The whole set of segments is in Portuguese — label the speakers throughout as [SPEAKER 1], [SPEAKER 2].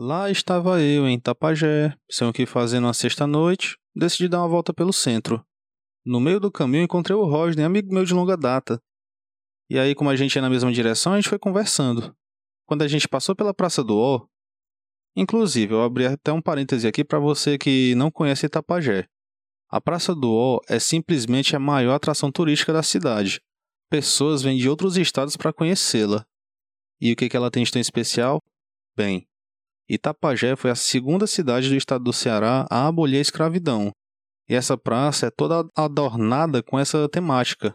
[SPEAKER 1] Lá estava eu, em Tapajé, sem o que fazer numa sexta-noite, decidi dar uma volta pelo centro. No meio do caminho encontrei o Rodney, amigo meu de longa data. E aí, como a gente ia na mesma direção, a gente foi conversando. Quando a gente passou pela Praça do Ó, inclusive, eu abri até um parêntese aqui para você que não conhece Itapajé. A Praça do Ó é simplesmente a maior atração turística da cidade. Pessoas vêm de outros estados para conhecê-la. E o que ela tem de tão especial? Bem, Itapajé foi a segunda cidade do estado do Ceará a abolir a escravidão. E essa praça é toda adornada com essa temática.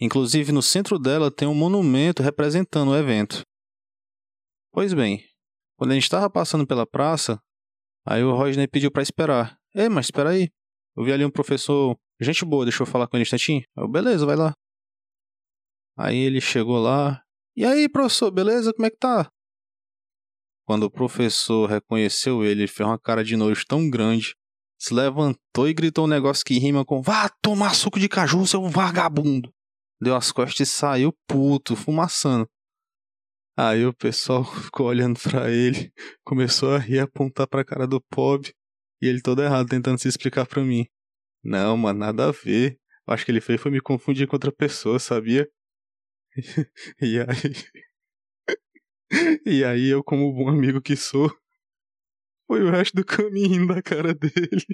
[SPEAKER 1] Inclusive, no centro dela tem um monumento representando o evento. Pois bem, quando a gente estava passando pela praça, aí o Rodney pediu para esperar. Ei, mas espera aí. Eu vi ali um professor, gente boa, deixa eu falar com ele um instantinho. Eu, beleza, vai lá. Aí ele chegou lá. E aí, professor, beleza? Como é que tá? Quando o professor reconheceu ele, ele fez uma cara de nojo tão grande, se levantou e gritou um negócio que rima com Vá tomar suco de caju, seu vagabundo! Deu as costas e saiu puto, fumaçando. Aí o pessoal ficou olhando para ele, começou a rir, apontar pra cara do pobre, e ele todo errado tentando se explicar para mim. Não, mano, nada a ver. Acho que ele fez foi me confundir com outra pessoa, sabia? e aí. E aí eu, como bom amigo que sou, foi o resto do caminho da cara dele.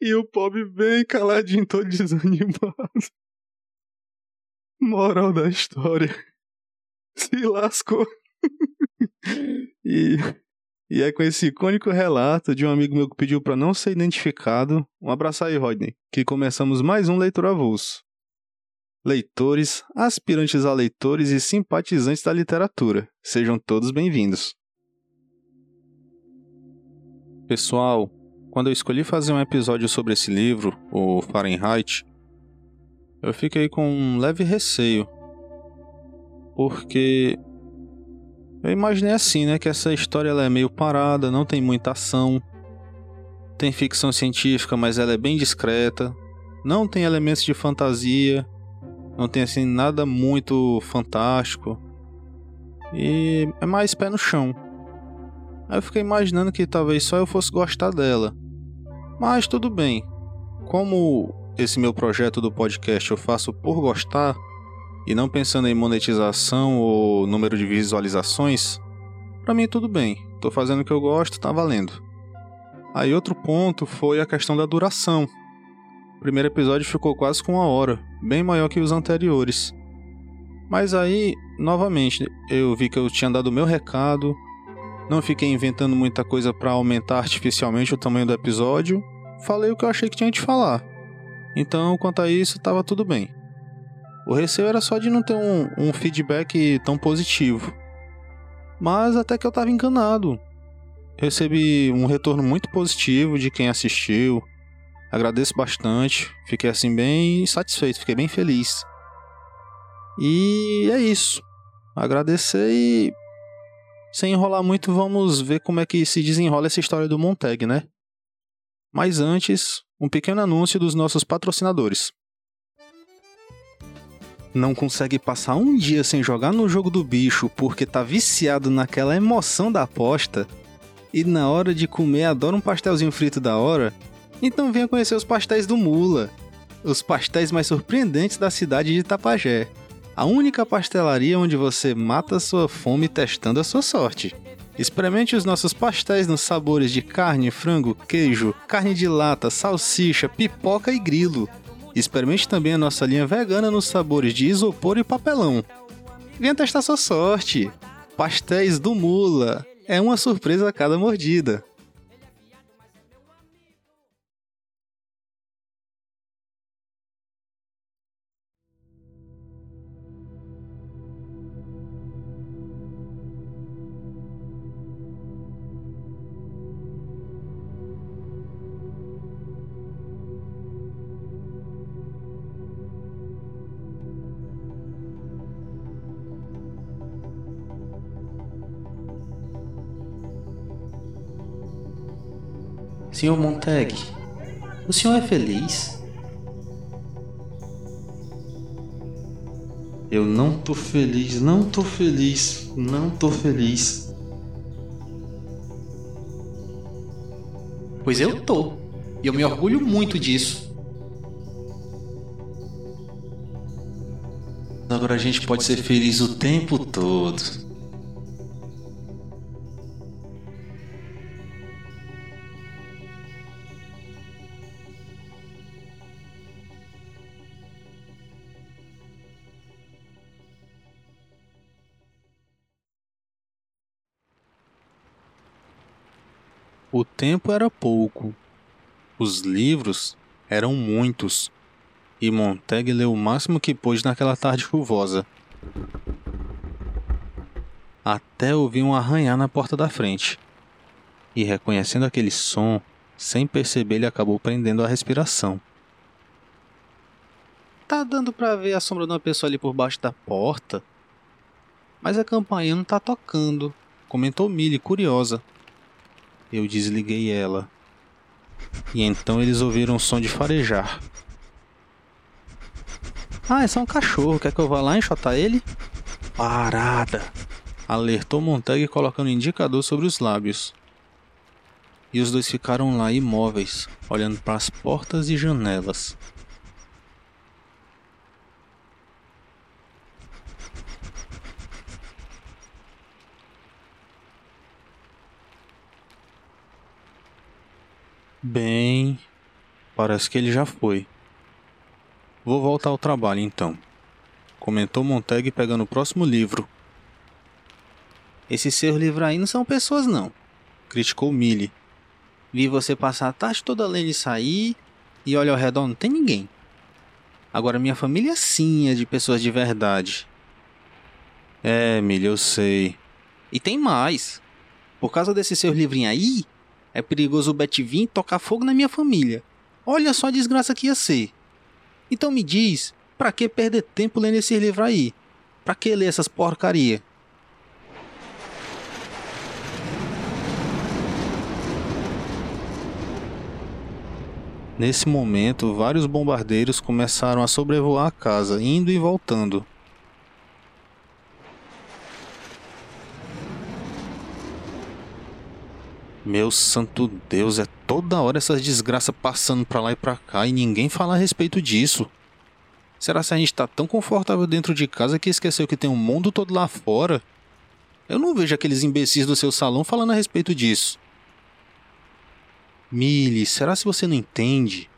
[SPEAKER 1] E o pobre bem caladinho, todo desanimado. Moral da história. Se lascou. e, e é com esse icônico relato de um amigo meu que pediu para não ser identificado. Um abraço aí, Rodney. Que começamos mais um Leitor Avulso leitores, aspirantes a leitores e simpatizantes da literatura. Sejam todos bem-vindos. Pessoal, quando eu escolhi fazer um episódio sobre esse livro, o Fahrenheit, eu fiquei com um leve receio. Porque eu imaginei assim, né, que essa história ela é meio parada, não tem muita ação. Tem ficção científica, mas ela é bem discreta. Não tem elementos de fantasia, não tem assim nada muito fantástico. E é mais pé no chão. Aí eu fiquei imaginando que talvez só eu fosse gostar dela. Mas tudo bem. Como esse meu projeto do podcast eu faço por gostar e não pensando em monetização ou número de visualizações, para mim tudo bem. Tô fazendo o que eu gosto, tá valendo. Aí outro ponto foi a questão da duração. O primeiro episódio ficou quase com uma hora, bem maior que os anteriores. Mas aí, novamente, eu vi que eu tinha dado o meu recado, não fiquei inventando muita coisa para aumentar artificialmente o tamanho do episódio, falei o que eu achei que tinha de falar. Então, quanto a isso, estava tudo bem. O receio era só de não ter um, um feedback tão positivo. Mas até que eu estava enganado. Recebi um retorno muito positivo de quem assistiu, Agradeço bastante, fiquei assim bem satisfeito, fiquei bem feliz. E é isso. Agradecer e sem enrolar muito, vamos ver como é que se desenrola essa história do Monteg, né? Mas antes, um pequeno anúncio dos nossos patrocinadores. Não consegue passar um dia sem jogar no jogo do bicho porque tá viciado naquela emoção da aposta? E na hora de comer adora um pastelzinho frito da hora? Então venha conhecer os pastéis do Mula, os pastéis mais surpreendentes da cidade de Itapajé. A única pastelaria onde você mata sua fome testando a sua sorte. Experimente os nossos pastéis nos sabores de carne, frango, queijo, carne de lata, salsicha, pipoca e grilo. Experimente também a nossa linha vegana nos sabores de isopor e papelão. Venha testar sua sorte. Pastéis do Mula. É uma surpresa a cada mordida.
[SPEAKER 2] Senhor Montague, o senhor é feliz?
[SPEAKER 3] Eu não tô feliz, não tô feliz, não tô feliz.
[SPEAKER 2] Pois eu tô. E eu me orgulho muito disso.
[SPEAKER 1] Agora a gente pode ser feliz o tempo todo. Tempo era pouco. Os livros eram muitos. E Montag leu o máximo que pôde naquela tarde chuvosa. Até ouvir um arranhar na porta da frente. E reconhecendo aquele som, sem perceber, ele acabou prendendo a respiração.
[SPEAKER 2] Tá dando para ver a sombra de uma pessoa ali por baixo da porta. Mas a campainha não tá tocando, comentou Millie, curiosa.
[SPEAKER 1] Eu desliguei ela. E então eles ouviram um som de farejar.
[SPEAKER 2] Ah, é só um cachorro. Quer que eu vá lá enxotar ele?
[SPEAKER 1] Parada! Alertou Montag colocando indicador sobre os lábios. E os dois ficaram lá imóveis, olhando para as portas e janelas. Bem, parece que ele já foi. Vou voltar ao trabalho então, comentou Montag pegando o próximo livro.
[SPEAKER 2] Esses seus livros aí não são pessoas não, criticou Millie. Vi você passar a tarde toda lendo isso aí e olha ao redor não tem ninguém. Agora minha família sim é de pessoas de verdade.
[SPEAKER 1] É, Millie, eu sei.
[SPEAKER 2] E tem mais. Por causa desses seus livrinhos aí, é perigoso o Bet vir tocar fogo na minha família. Olha só a desgraça que ia ser. Então me diz, pra que perder tempo lendo esse livro aí? Pra que ler essas porcaria?
[SPEAKER 1] Nesse momento, vários bombardeiros começaram a sobrevoar a casa, indo e voltando. Meu santo Deus, é toda hora essas desgraças passando pra lá e pra cá e ninguém fala a respeito disso. Será que a gente tá tão confortável dentro de casa que esqueceu que tem um mundo todo lá fora? Eu não vejo aqueles imbecis do seu salão falando a respeito disso. Millie, será se você não entende?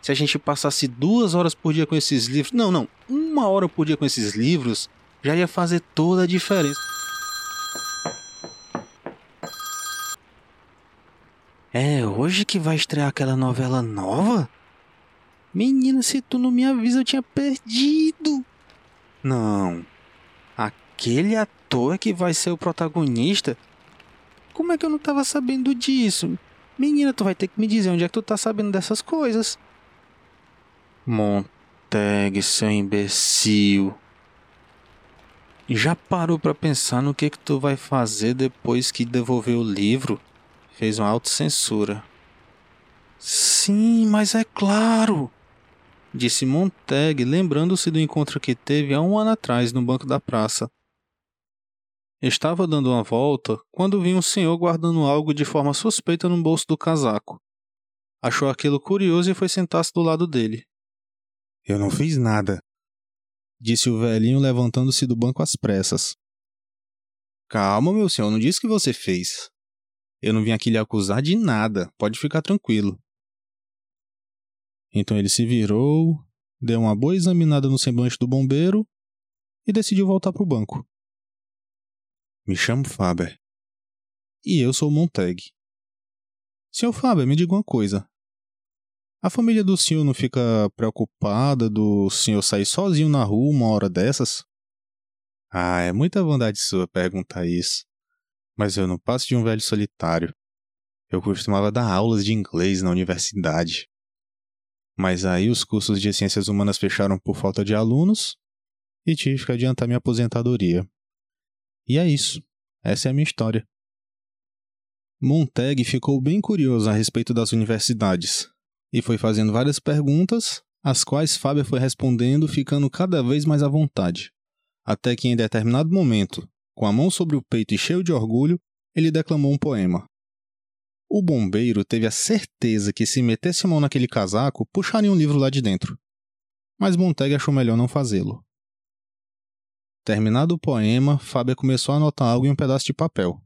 [SPEAKER 1] Se a gente passasse duas horas por dia com esses livros. Não, não, uma hora por dia com esses livros já ia fazer toda a diferença.
[SPEAKER 2] É hoje que vai estrear aquela novela nova? Menina, se tu não me avisa, eu tinha perdido.
[SPEAKER 1] Não.
[SPEAKER 2] Aquele ator que vai ser o protagonista? Como é que eu não tava sabendo disso? Menina, tu vai ter que me dizer onde é que tu tá sabendo dessas coisas.
[SPEAKER 1] Monteg, seu imbecil. Já parou para pensar no que que tu vai fazer depois que devolver o livro? Fez uma autocensura. Sim, mas é claro, disse Montag, lembrando-se do encontro que teve há um ano atrás no banco da praça. Estava dando uma volta quando viu um senhor guardando algo de forma suspeita no bolso do casaco. Achou aquilo curioso e foi sentar-se do lado dele. Eu não fiz nada, disse o velhinho levantando-se do banco às pressas. Calma, meu senhor, não disse que você fez. Eu não vim aqui lhe acusar de nada, pode ficar tranquilo. Então ele se virou, deu uma boa examinada no semblante do bombeiro e decidiu voltar para o banco. Me chamo Faber. E eu sou Montag. Senhor Faber, me diga uma coisa. A família do senhor não fica preocupada do senhor sair sozinho na rua uma hora dessas? Ah, é muita vontade sua perguntar isso mas eu não passo de um velho solitário. Eu costumava dar aulas de inglês na universidade. Mas aí os cursos de ciências humanas fecharam por falta de alunos e tive que adiantar minha aposentadoria. E é isso. Essa é a minha história. Montag ficou bem curioso a respeito das universidades e foi fazendo várias perguntas, as quais Fábio foi respondendo, ficando cada vez mais à vontade. Até que em determinado momento, com a mão sobre o peito e cheio de orgulho, ele declamou um poema. O bombeiro teve a certeza que se metesse a mão naquele casaco, puxaria um livro lá de dentro. Mas Montag achou melhor não fazê-lo. Terminado o poema, Fábia começou a anotar algo em um pedaço de papel.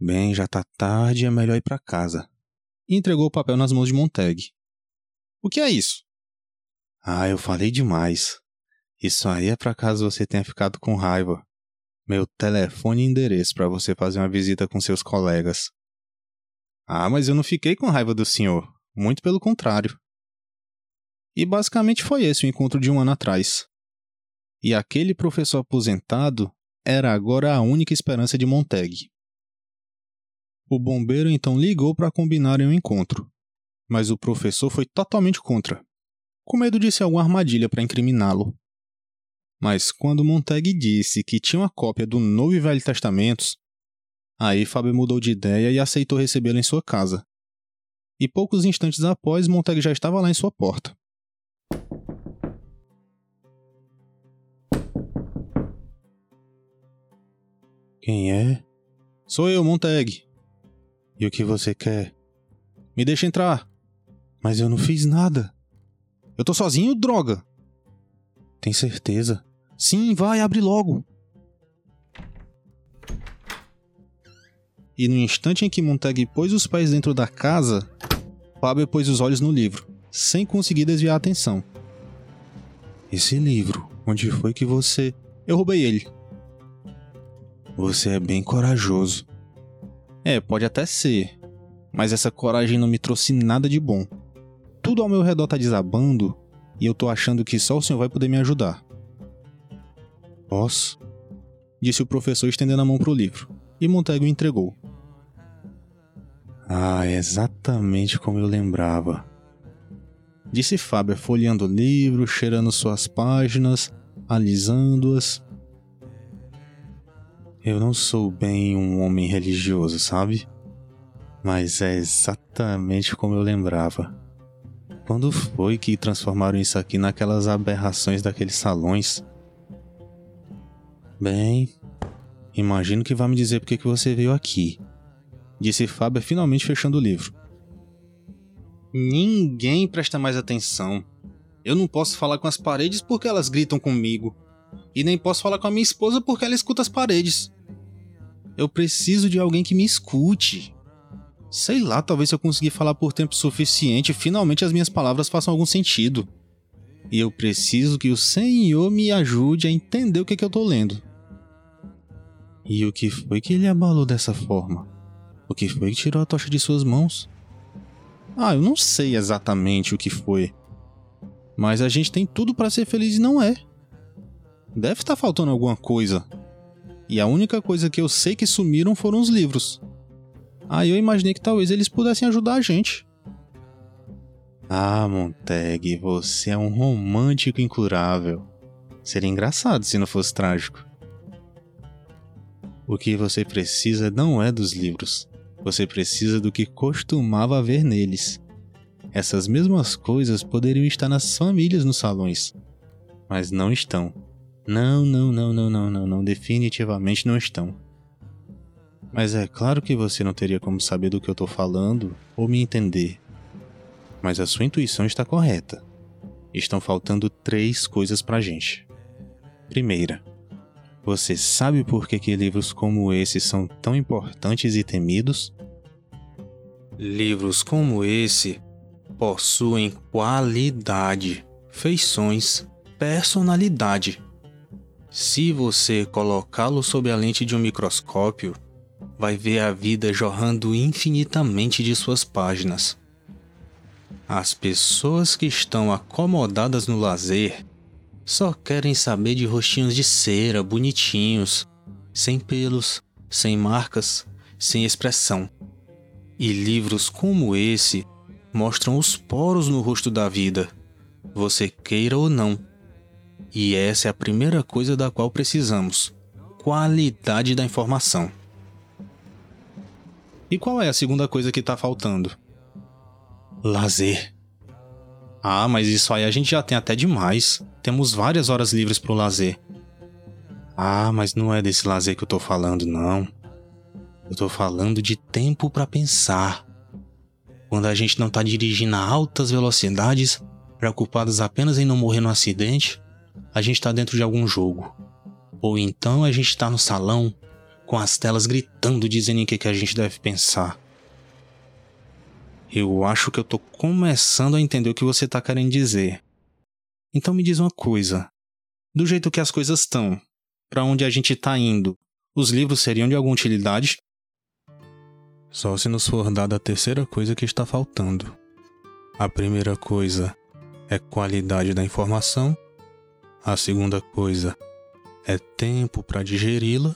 [SPEAKER 1] Bem, já tá tarde, é melhor ir para casa. E entregou o papel nas mãos de Montag. O que é isso? Ah, eu falei demais. Isso aí é para caso você tenha ficado com raiva. Meu telefone e endereço para você fazer uma visita com seus colegas. Ah, mas eu não fiquei com raiva do senhor. Muito pelo contrário. E basicamente foi esse o encontro de um ano atrás. E aquele professor aposentado era agora a única esperança de Montag. O bombeiro então ligou para combinarem um encontro, mas o professor foi totalmente contra, com medo de ser alguma armadilha para incriminá-lo. Mas quando Montag disse que tinha uma cópia do Novo e Velho Testamentos, aí Fábio mudou de ideia e aceitou recebê-lo em sua casa. E poucos instantes após, Montag já estava lá em sua porta. Quem é? Sou eu, Montag. E o que você quer? Me deixa entrar. Mas eu não fiz nada. Eu tô sozinho, droga. Tem certeza? Sim, vai, abre logo. E no instante em que Montag pôs os pés dentro da casa, Fábio pôs os olhos no livro, sem conseguir desviar a atenção. Esse livro, onde foi que você. Eu roubei ele. Você é bem corajoso. É, pode até ser, mas essa coragem não me trouxe nada de bom. Tudo ao meu redor tá desabando e eu tô achando que só o senhor vai poder me ajudar. Posso? Disse o professor estendendo a mão para o livro, e Montego entregou. Ah, é exatamente como eu lembrava. Disse Fábio, folheando o livro, cheirando suas páginas, alisando-as. Eu não sou bem um homem religioso, sabe? Mas é exatamente como eu lembrava. Quando foi que transformaram isso aqui naquelas aberrações daqueles salões? Bem, imagino que vai me dizer por que você veio aqui, disse Fábio finalmente fechando o livro. Ninguém presta mais atenção. Eu não posso falar com as paredes porque elas gritam comigo. E nem posso falar com a minha esposa porque ela escuta as paredes. Eu preciso de alguém que me escute. Sei lá, talvez se eu conseguir falar por tempo suficiente, finalmente as minhas palavras façam algum sentido. E eu preciso que o Senhor me ajude a entender o que, é que eu tô lendo. E o que foi que ele abalou dessa forma? O que foi que tirou a tocha de suas mãos? Ah, eu não sei exatamente o que foi. Mas a gente tem tudo para ser feliz e não é. Deve estar tá faltando alguma coisa. E a única coisa que eu sei que sumiram foram os livros. Aí eu imaginei que talvez eles pudessem ajudar a gente. Ah, Montag, você é um romântico incurável. Seria engraçado se não fosse trágico. O que você precisa não é dos livros. Você precisa do que costumava haver neles. Essas mesmas coisas poderiam estar nas famílias nos salões, mas não estão. Não, não, não, não, não, não, não, definitivamente não estão. Mas é claro que você não teria como saber do que eu tô falando ou me entender. Mas a sua intuição está correta. Estão faltando três coisas pra gente. Primeira, você sabe por que, que livros como esse são tão importantes e temidos? Livros como esse possuem qualidade, feições, personalidade. Se você colocá-lo sob a lente de um microscópio, vai ver a vida jorrando infinitamente de suas páginas. As pessoas que estão acomodadas no lazer só querem saber de rostinhos de cera, bonitinhos, sem pelos, sem marcas, sem expressão. E livros como esse mostram os poros no rosto da vida, você queira ou não. E essa é a primeira coisa da qual precisamos: qualidade da informação. E qual é a segunda coisa que está faltando? Lazer. Ah, mas isso aí a gente já tem até demais. Temos várias horas livres para o lazer. Ah, mas não é desse lazer que eu tô falando, não.
[SPEAKER 3] Eu tô falando de tempo para pensar. Quando a gente não tá dirigindo a altas velocidades, preocupados apenas em não morrer no acidente, a gente tá dentro de algum jogo. Ou então a gente tá no salão com as telas gritando dizendo o que, que a gente deve pensar. Eu acho que eu tô começando a entender o que você tá querendo dizer. Então me diz uma coisa. Do jeito que as coisas estão, para onde a gente tá indo, os livros seriam de alguma utilidade? Só se nos for dada a terceira coisa que está faltando. A primeira coisa é qualidade da informação. A segunda coisa é tempo para digeri-la.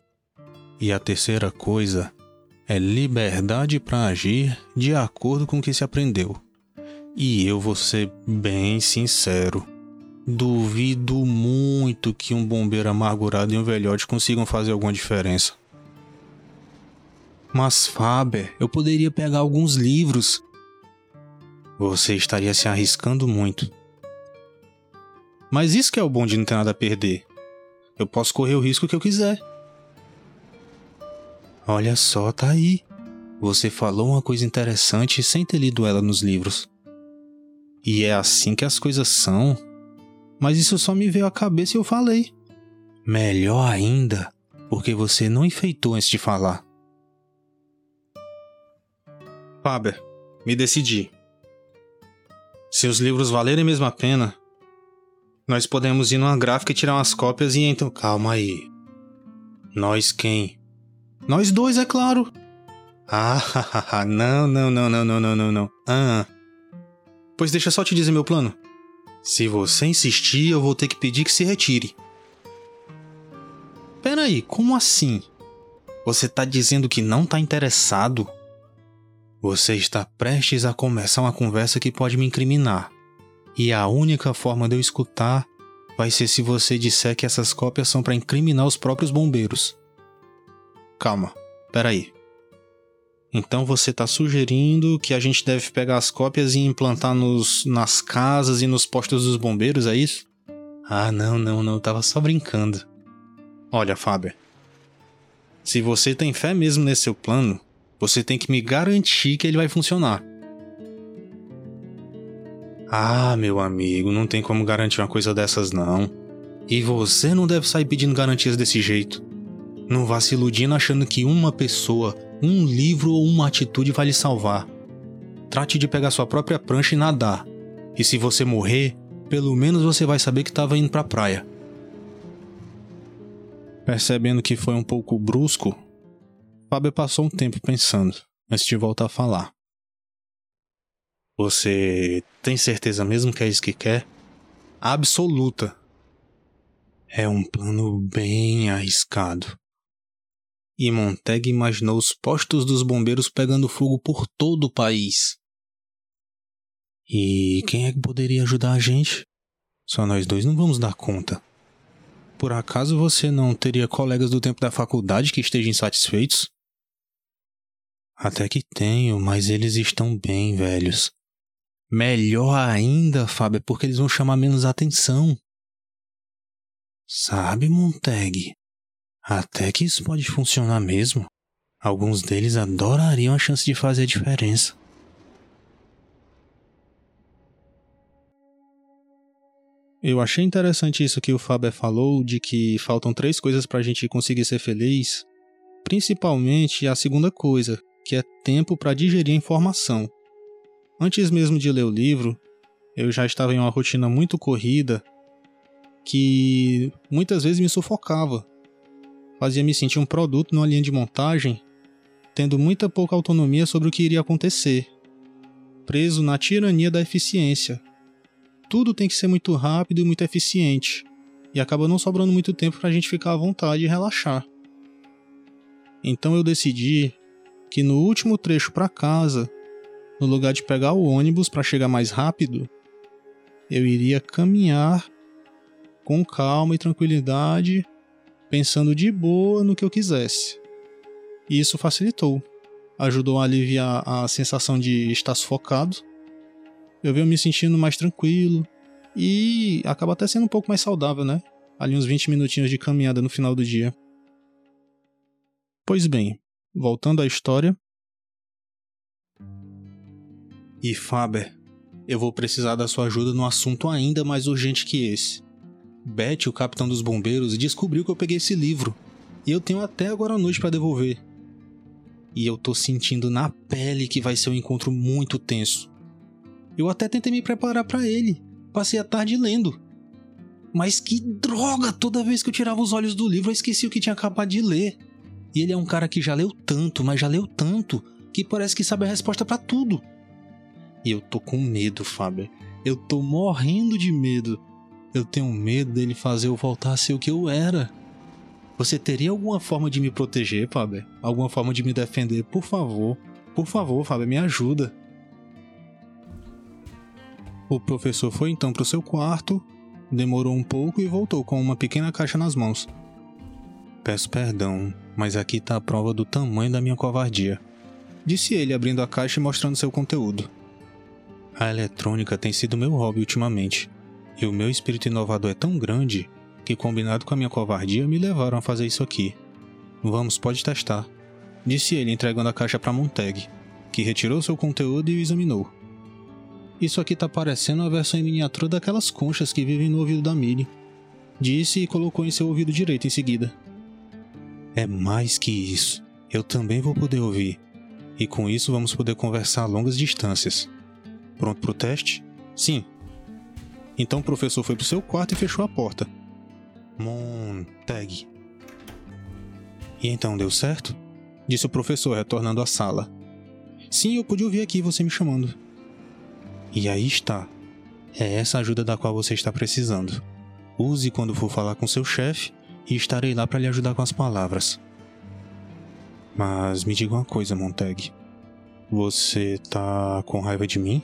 [SPEAKER 3] E a terceira coisa é liberdade para agir de acordo com o que se aprendeu. E eu vou ser bem sincero. Duvido muito que um bombeiro amargurado e um velhote consigam fazer alguma diferença. Mas, Faber, eu poderia pegar alguns livros. Você estaria se arriscando muito. Mas isso que é o bom de não ter nada a perder. Eu posso correr o risco que eu quiser. Olha só, tá aí. Você falou uma coisa interessante sem ter lido ela nos livros. E é assim que as coisas são. Mas isso só me veio à cabeça e eu falei. Melhor ainda, porque você não enfeitou antes de falar. Faber, me decidi. Se os livros valerem mesmo a pena, nós podemos ir numa gráfica e tirar umas cópias e então. Calma aí. Nós quem? Nós dois, é claro. Ah, não, não, não, não, não, não, não, não. Ah. Pois deixa só te dizer meu plano. Se você insistir, eu vou ter que pedir que se retire. Peraí, como assim? Você tá dizendo que não tá interessado? Você está prestes a começar uma conversa que pode me incriminar. E a única forma de eu escutar vai ser se você disser que essas cópias são para incriminar os próprios bombeiros. Calma, peraí. Então você está sugerindo que a gente deve pegar as cópias e implantar nos, nas casas e nos postos dos bombeiros, é isso? Ah, não, não, não, eu tava só brincando. Olha, Faber. Se você tem fé mesmo nesse seu plano, você tem que me garantir que ele vai funcionar. Ah, meu amigo, não tem como garantir uma coisa dessas não. E você não deve sair pedindo garantias desse jeito. Não vá se iludindo achando que uma pessoa, um livro ou uma atitude vai lhe salvar. Trate de pegar sua própria prancha e nadar. E se você morrer, pelo menos você vai saber que estava indo para a praia. Percebendo que foi um pouco brusco, Fábio passou um tempo pensando antes de voltar a falar. Você tem certeza mesmo que é isso que quer? Absoluta. É um plano bem arriscado e Montag imaginou os postos dos bombeiros pegando fogo por todo o país. E quem é que poderia ajudar a gente? Só nós dois não vamos dar conta. Por acaso você não teria colegas do tempo da faculdade que estejam insatisfeitos? Até que tenho, mas eles estão bem velhos. Melhor ainda, Fábio, porque eles vão chamar menos atenção. Sabe, Montag, até que isso pode funcionar mesmo. Alguns deles adorariam a chance de fazer a diferença. Eu achei interessante isso que o Faber falou, de que faltam três coisas para a gente conseguir ser feliz. Principalmente a segunda coisa, que é tempo para digerir a informação. Antes mesmo de ler o livro, eu já estava em uma rotina muito corrida que muitas vezes me sufocava fazia me sentir um produto numa linha de montagem, tendo muita pouca autonomia sobre o que iria acontecer, preso na tirania da eficiência. Tudo tem que ser muito rápido e muito eficiente, e acaba não sobrando muito tempo para a gente ficar à vontade e relaxar. Então eu decidi que no último trecho para casa, no lugar de pegar o ônibus para chegar mais rápido, eu iria caminhar com calma e tranquilidade pensando de boa no que eu quisesse. E isso facilitou. Ajudou a aliviar a sensação de estar sufocado. Eu venho me sentindo mais tranquilo. E acaba até sendo um pouco mais saudável, né? Ali uns 20 minutinhos de caminhada no final do dia. Pois bem, voltando à história. E Faber, eu vou precisar da sua ajuda num assunto ainda mais urgente que esse. Beth, o capitão dos bombeiros, descobriu que eu peguei esse livro. E eu tenho até agora à noite para devolver. E eu tô sentindo na pele que vai ser um encontro muito tenso. Eu até tentei me preparar para ele. Passei a tarde lendo. Mas que droga! Toda vez que eu tirava os olhos do livro, eu esqueci o que tinha acabado de ler. E ele é um cara que já leu tanto, mas já leu tanto, que parece que sabe a resposta para tudo. E eu tô com medo, Fábio. Eu tô morrendo de medo. Eu tenho medo dele fazer eu voltar a ser o que eu era. Você teria alguma forma de me proteger, Fábio? Alguma forma de me defender? Por favor. Por favor, Fábio, me ajuda. O professor foi então para o seu quarto, demorou um pouco e voltou com uma pequena caixa nas mãos. Peço perdão, mas aqui está a prova do tamanho da minha covardia, disse ele abrindo a caixa e mostrando seu conteúdo. A eletrônica tem sido meu hobby ultimamente, e o meu espírito inovador é tão grande que, combinado com a minha covardia, me levaram a fazer isso aqui. Vamos, pode testar, disse ele entregando a caixa para Montag, que retirou seu conteúdo e o examinou. Isso aqui tá parecendo a versão em miniatura daquelas conchas que vivem no ouvido da Millie, disse e colocou em seu ouvido direito em seguida. É mais que isso. Eu também vou poder ouvir. E com isso vamos poder conversar a longas distâncias. Pronto pro teste? Sim. Então o professor foi pro seu quarto e fechou a porta. Montag. E então deu certo? Disse o professor, retornando à sala. Sim, eu pude ouvir aqui você me chamando. E aí está. É essa ajuda da qual você está precisando. Use quando for falar com seu chefe e estarei lá para lhe ajudar com as palavras. Mas me diga uma coisa, Montag. Você tá com raiva de mim?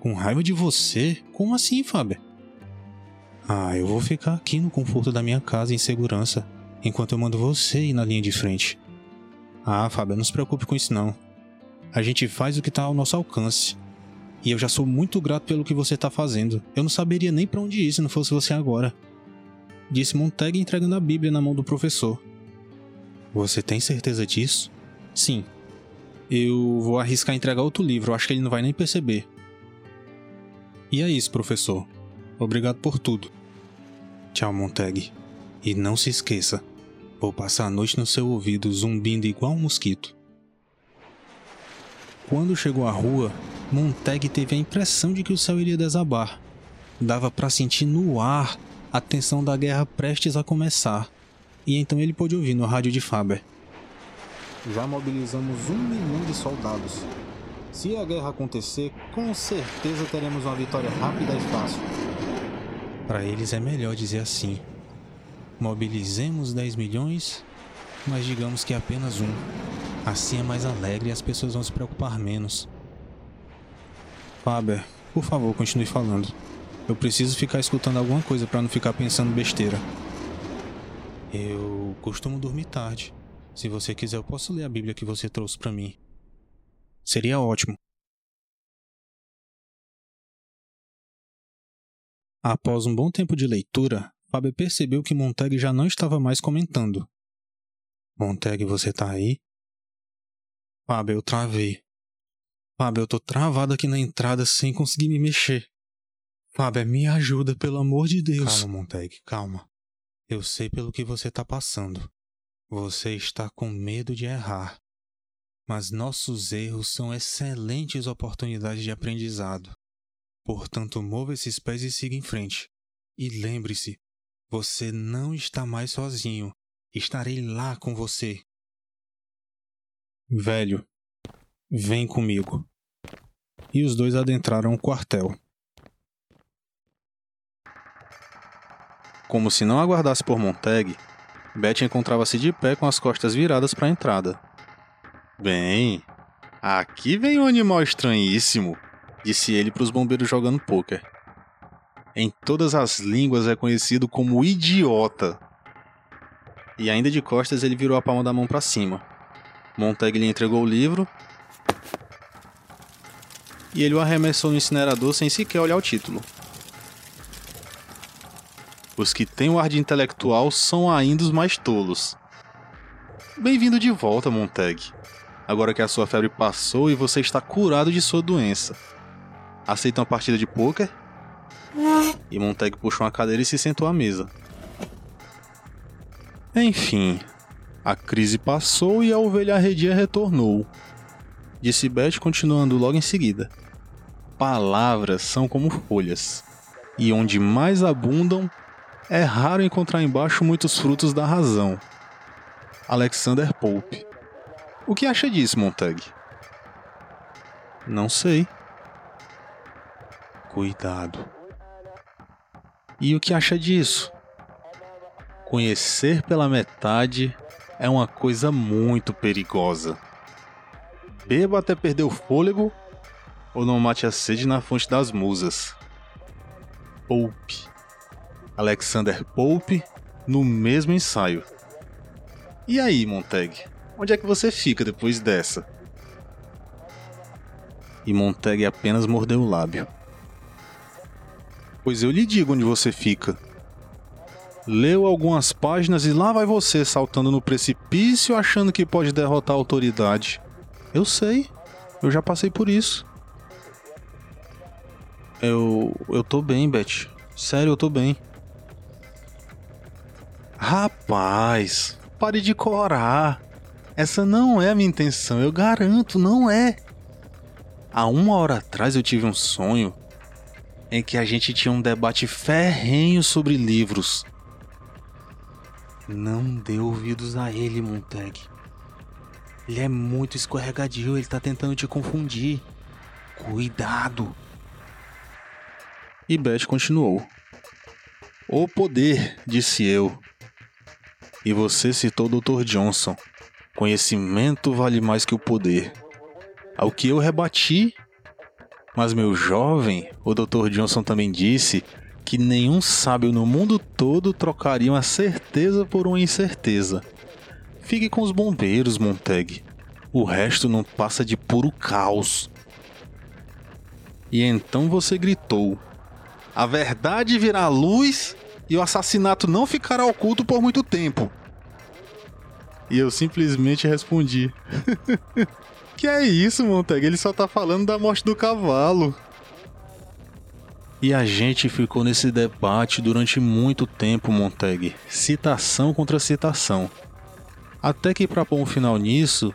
[SPEAKER 3] Com raiva de você? Como assim, Fábio? Ah, eu vou ficar aqui no conforto da minha casa em segurança, enquanto eu mando você ir na linha de frente. Ah, Fábio, não se preocupe com isso não. A gente faz o que tá ao nosso alcance. E eu já sou muito grato pelo que você tá fazendo. Eu não saberia nem para onde ir se não fosse você agora disse Montag entregando a Bíblia na mão do professor. Você tem certeza disso? Sim. Eu vou arriscar entregar outro livro, acho que ele não vai nem perceber. E é isso, professor. Obrigado por tudo. Tchau, Montag. E não se esqueça, vou passar a noite no seu ouvido zumbindo igual um mosquito. Quando chegou à rua, Montag teve a impressão de que o céu iria desabar. Dava para sentir no ar a tensão da guerra prestes a começar, e então ele pôde ouvir no rádio de Faber. Já mobilizamos um milhão de soldados. Se a guerra acontecer, com certeza teremos uma vitória rápida e fácil. Para eles é melhor dizer assim: mobilizemos 10 milhões, mas digamos que apenas um. Assim é mais alegre e as pessoas vão se preocupar menos. Faber, por favor, continue falando. Eu preciso ficar escutando alguma coisa para não ficar pensando besteira. Eu costumo dormir tarde. Se você quiser, eu posso ler a Bíblia que você trouxe para mim. Seria ótimo. Após um bom tempo de leitura, Fábio percebeu que Montag já não estava mais comentando. Montag, você tá aí? Fábio, eu travei. Fábio, eu tô travado aqui na entrada sem conseguir me mexer. Fábio, me ajuda, pelo amor de Deus. Calma, Montag, calma. Eu sei pelo que você está passando. Você está com medo de errar. Mas nossos erros são excelentes oportunidades de aprendizado. Portanto, mova esses pés e siga em frente. E lembre-se, você não está mais sozinho. Estarei lá com você. Velho, vem comigo. E os dois adentraram o quartel. Como se não aguardasse por Montag, Beth encontrava-se de pé com as costas viradas para a entrada. Bem, aqui vem um animal estranhíssimo, disse ele para os bombeiros jogando pôquer. Em todas as línguas é conhecido como idiota. E ainda de costas ele virou a palma da mão para cima. Montag lhe entregou o livro e ele o arremessou no incinerador sem sequer olhar o título. Os que têm o ar de intelectual são ainda os mais tolos.
[SPEAKER 1] Bem-vindo de volta, Montag. Agora que a sua febre passou e você está curado de sua doença. Aceita uma partida de pôquer? E Montag puxou uma cadeira e se sentou à mesa. Enfim, a crise passou e a ovelha arredia retornou. Disse Beth continuando logo em seguida. Palavras são como folhas, e onde mais abundam, é raro encontrar embaixo muitos frutos da razão. Alexander Pope. O que acha disso, Montag? Não sei. Cuidado. E o que acha disso? Conhecer pela metade é uma coisa muito perigosa. Beba até perder o fôlego ou não mate a sede na fonte das musas. Pope. Alexander Pope no mesmo ensaio. E aí, Montag? Onde é que você fica depois dessa? E Montag apenas mordeu o lábio. Pois eu lhe digo onde você fica. Leu algumas páginas e lá vai você saltando no precipício achando que pode derrotar a autoridade. Eu sei, eu já passei por isso. Eu. Eu tô bem, Beth. Sério, eu tô bem. Rapaz, pare de corar. Essa não é a minha intenção, eu garanto, não é. Há uma hora atrás eu tive um sonho em que a gente tinha um debate ferrenho sobre livros. Não dê ouvidos a ele, Montag. Ele é muito escorregadio, ele tá tentando te confundir. Cuidado. E Beth continuou. O poder, disse eu, e você citou o Dr. Johnson. Conhecimento vale mais que o poder. Ao que eu rebati, mas meu jovem, o Dr. Johnson também disse que nenhum sábio no mundo todo trocaria uma certeza por uma incerteza. Fique com os bombeiros, Montag. O resto não passa de puro caos. E então você gritou: A verdade virá à luz e o assassinato não ficará oculto por muito tempo. E eu simplesmente respondi: Que é isso, Montag? Ele só tá falando da morte do cavalo. E a gente ficou nesse debate durante muito tempo, Montag. Citação contra citação. Até que, para pôr um final nisso,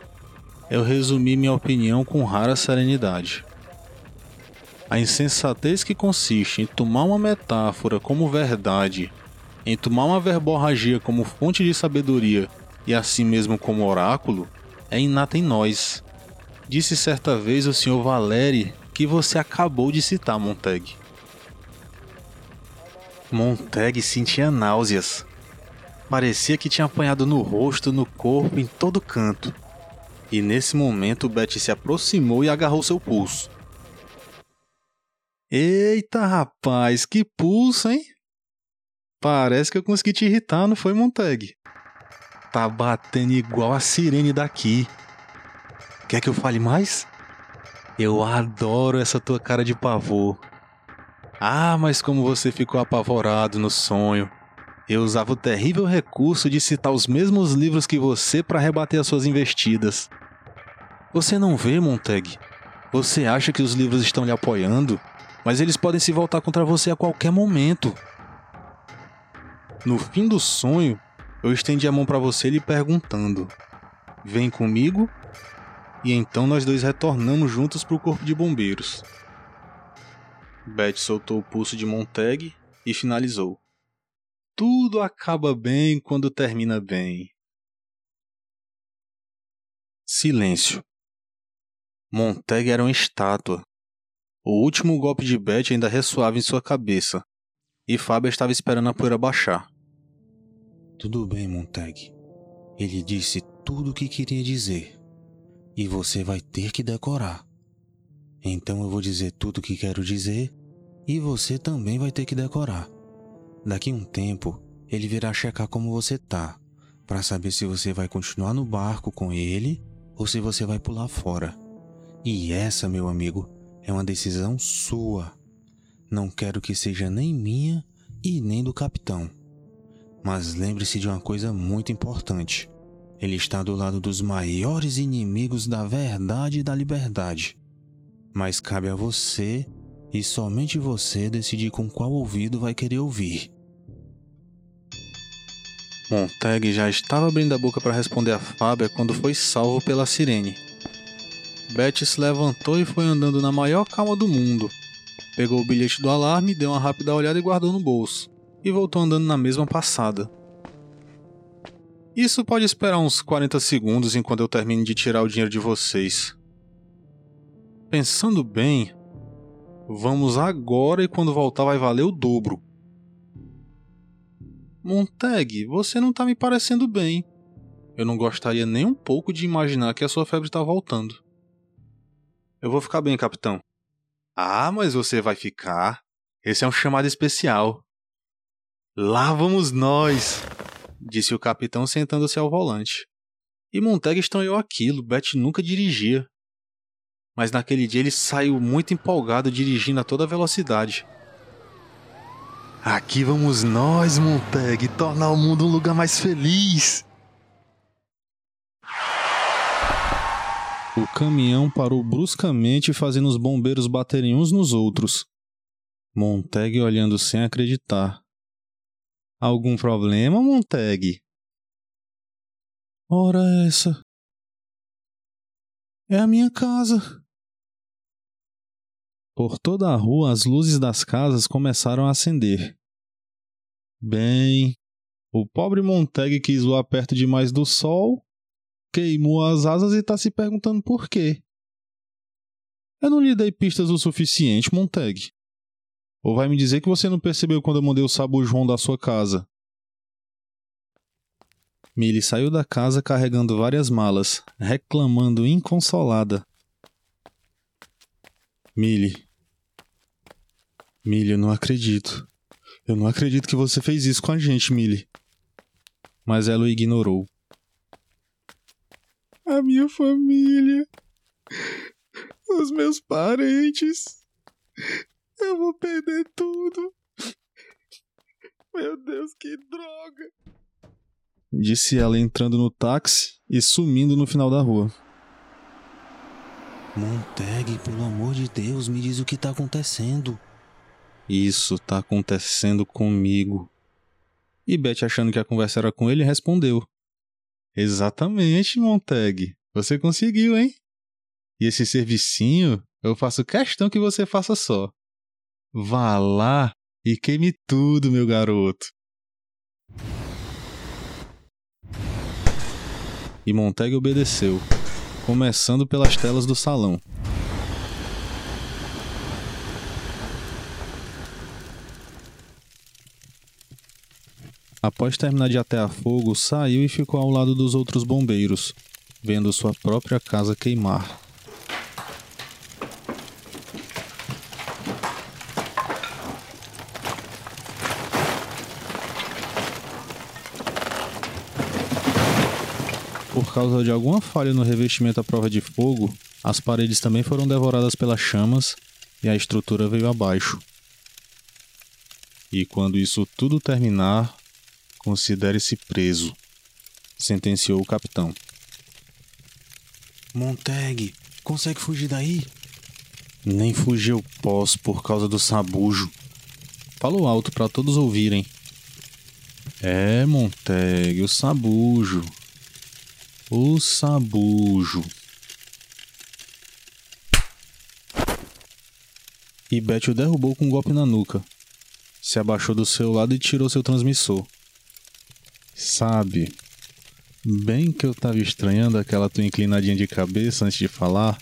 [SPEAKER 1] eu resumi minha opinião com rara serenidade. A insensatez que consiste em tomar uma metáfora como verdade, em tomar uma verborragia como fonte de sabedoria e assim mesmo como oráculo, é inata em nós. Disse certa vez o Sr. Valeri que você acabou de citar, Montag. Montag sentia náuseas. Parecia que tinha apanhado no rosto, no corpo, em todo canto. E nesse momento Betty se aproximou e agarrou seu pulso. Eita rapaz, que pulso, hein? Parece que eu consegui te irritar, não foi, Montag? Tá batendo igual a sirene daqui. Quer que eu fale mais? Eu adoro essa tua cara de pavor. Ah, mas como você ficou apavorado no sonho. Eu usava o terrível recurso de citar os mesmos livros que você para rebater as suas investidas. Você não vê, Montag? Você acha que os livros estão lhe apoiando? mas eles podem se voltar contra você a qualquer momento. No fim do sonho, eu estendi a mão para você lhe perguntando: Vem comigo? E então nós dois retornamos juntos para o corpo de bombeiros. Beth soltou o pulso de Montag e finalizou: Tudo acaba bem quando termina bem. Silêncio. Montag era uma estátua, o último golpe de Beth ainda ressoava em sua cabeça, e Fábio estava esperando a poeira baixar.
[SPEAKER 4] Tudo bem, Montag. Ele disse tudo o que queria dizer, e você vai ter que decorar. Então eu vou dizer tudo o que quero dizer, e você também vai ter que decorar. Daqui um tempo, ele virá checar como você tá, para saber se você vai continuar no barco com ele ou se você vai pular fora. E essa, meu amigo, é uma decisão sua. Não quero que seja nem minha e nem do capitão. Mas lembre-se de uma coisa muito importante. Ele está do lado dos maiores inimigos da verdade e da liberdade. Mas cabe a você e somente você decidir com qual ouvido vai querer ouvir.
[SPEAKER 1] Montag já estava abrindo a boca para responder a Fábia quando foi salvo pela sirene. Beth se levantou e foi andando na maior calma do mundo. Pegou o bilhete do alarme, deu uma rápida olhada e guardou no bolso. E voltou andando na mesma passada. Isso pode esperar uns 40 segundos enquanto eu termine de tirar o dinheiro de vocês. Pensando bem, vamos agora e quando voltar vai valer o dobro. Montag, você não tá me parecendo bem. Eu não gostaria nem um pouco de imaginar que a sua febre tá voltando. Eu vou ficar bem, capitão. Ah, mas você vai ficar. Esse é um chamado especial. Lá vamos nós! disse o capitão sentando-se ao volante. E Montag estranhou aquilo, Beth nunca dirigia. Mas naquele dia ele saiu muito empolgado dirigindo a toda velocidade. Aqui vamos nós, Montag, tornar o mundo um lugar mais feliz.
[SPEAKER 3] O caminhão parou bruscamente, fazendo os bombeiros baterem uns nos outros. Montag olhando sem acreditar. Algum problema, Montag? Ora essa. É a minha casa. Por toda a rua, as luzes das casas começaram a acender. Bem, o pobre Montag quis voar perto demais do sol, queimou as asas e está se perguntando por quê. Eu não lhe dei pistas o suficiente, Montag. Ou vai me dizer que você não percebeu quando eu mandei o Sabu João da sua casa? Millie saiu da casa carregando várias malas, reclamando inconsolada. Millie. Millie, eu não acredito. Eu não acredito que você fez isso com a gente, Millie. Mas ela o ignorou. A minha família. Os meus parentes. Eu vou perder tudo. Meu Deus, que droga! Disse ela entrando no táxi e sumindo no final da rua.
[SPEAKER 4] Montag, pelo amor de Deus, me diz o que tá acontecendo.
[SPEAKER 3] Isso tá acontecendo comigo. E Beth, achando que a conversa era com ele, respondeu: Exatamente, Montag. Você conseguiu, hein? E esse servicinho eu faço questão que você faça só. Vá lá e queime tudo, meu garoto. E Montag obedeceu, começando pelas telas do salão. Após terminar de atear fogo, saiu e ficou ao lado dos outros bombeiros, vendo sua própria casa queimar. Por causa de alguma falha no revestimento à prova de fogo, as paredes também foram devoradas pelas chamas e a estrutura veio abaixo. E quando isso tudo terminar, considere-se preso, sentenciou o capitão.
[SPEAKER 4] Montag, consegue fugir daí?
[SPEAKER 3] Nem fugir eu posso por causa do sabujo. Falou alto para todos ouvirem. É, Montag, o sabujo. O sabujo. E Beth o derrubou com um golpe na nuca. Se abaixou do seu lado e tirou seu transmissor. Sabe, bem que eu tava estranhando aquela tua inclinadinha de cabeça antes de falar,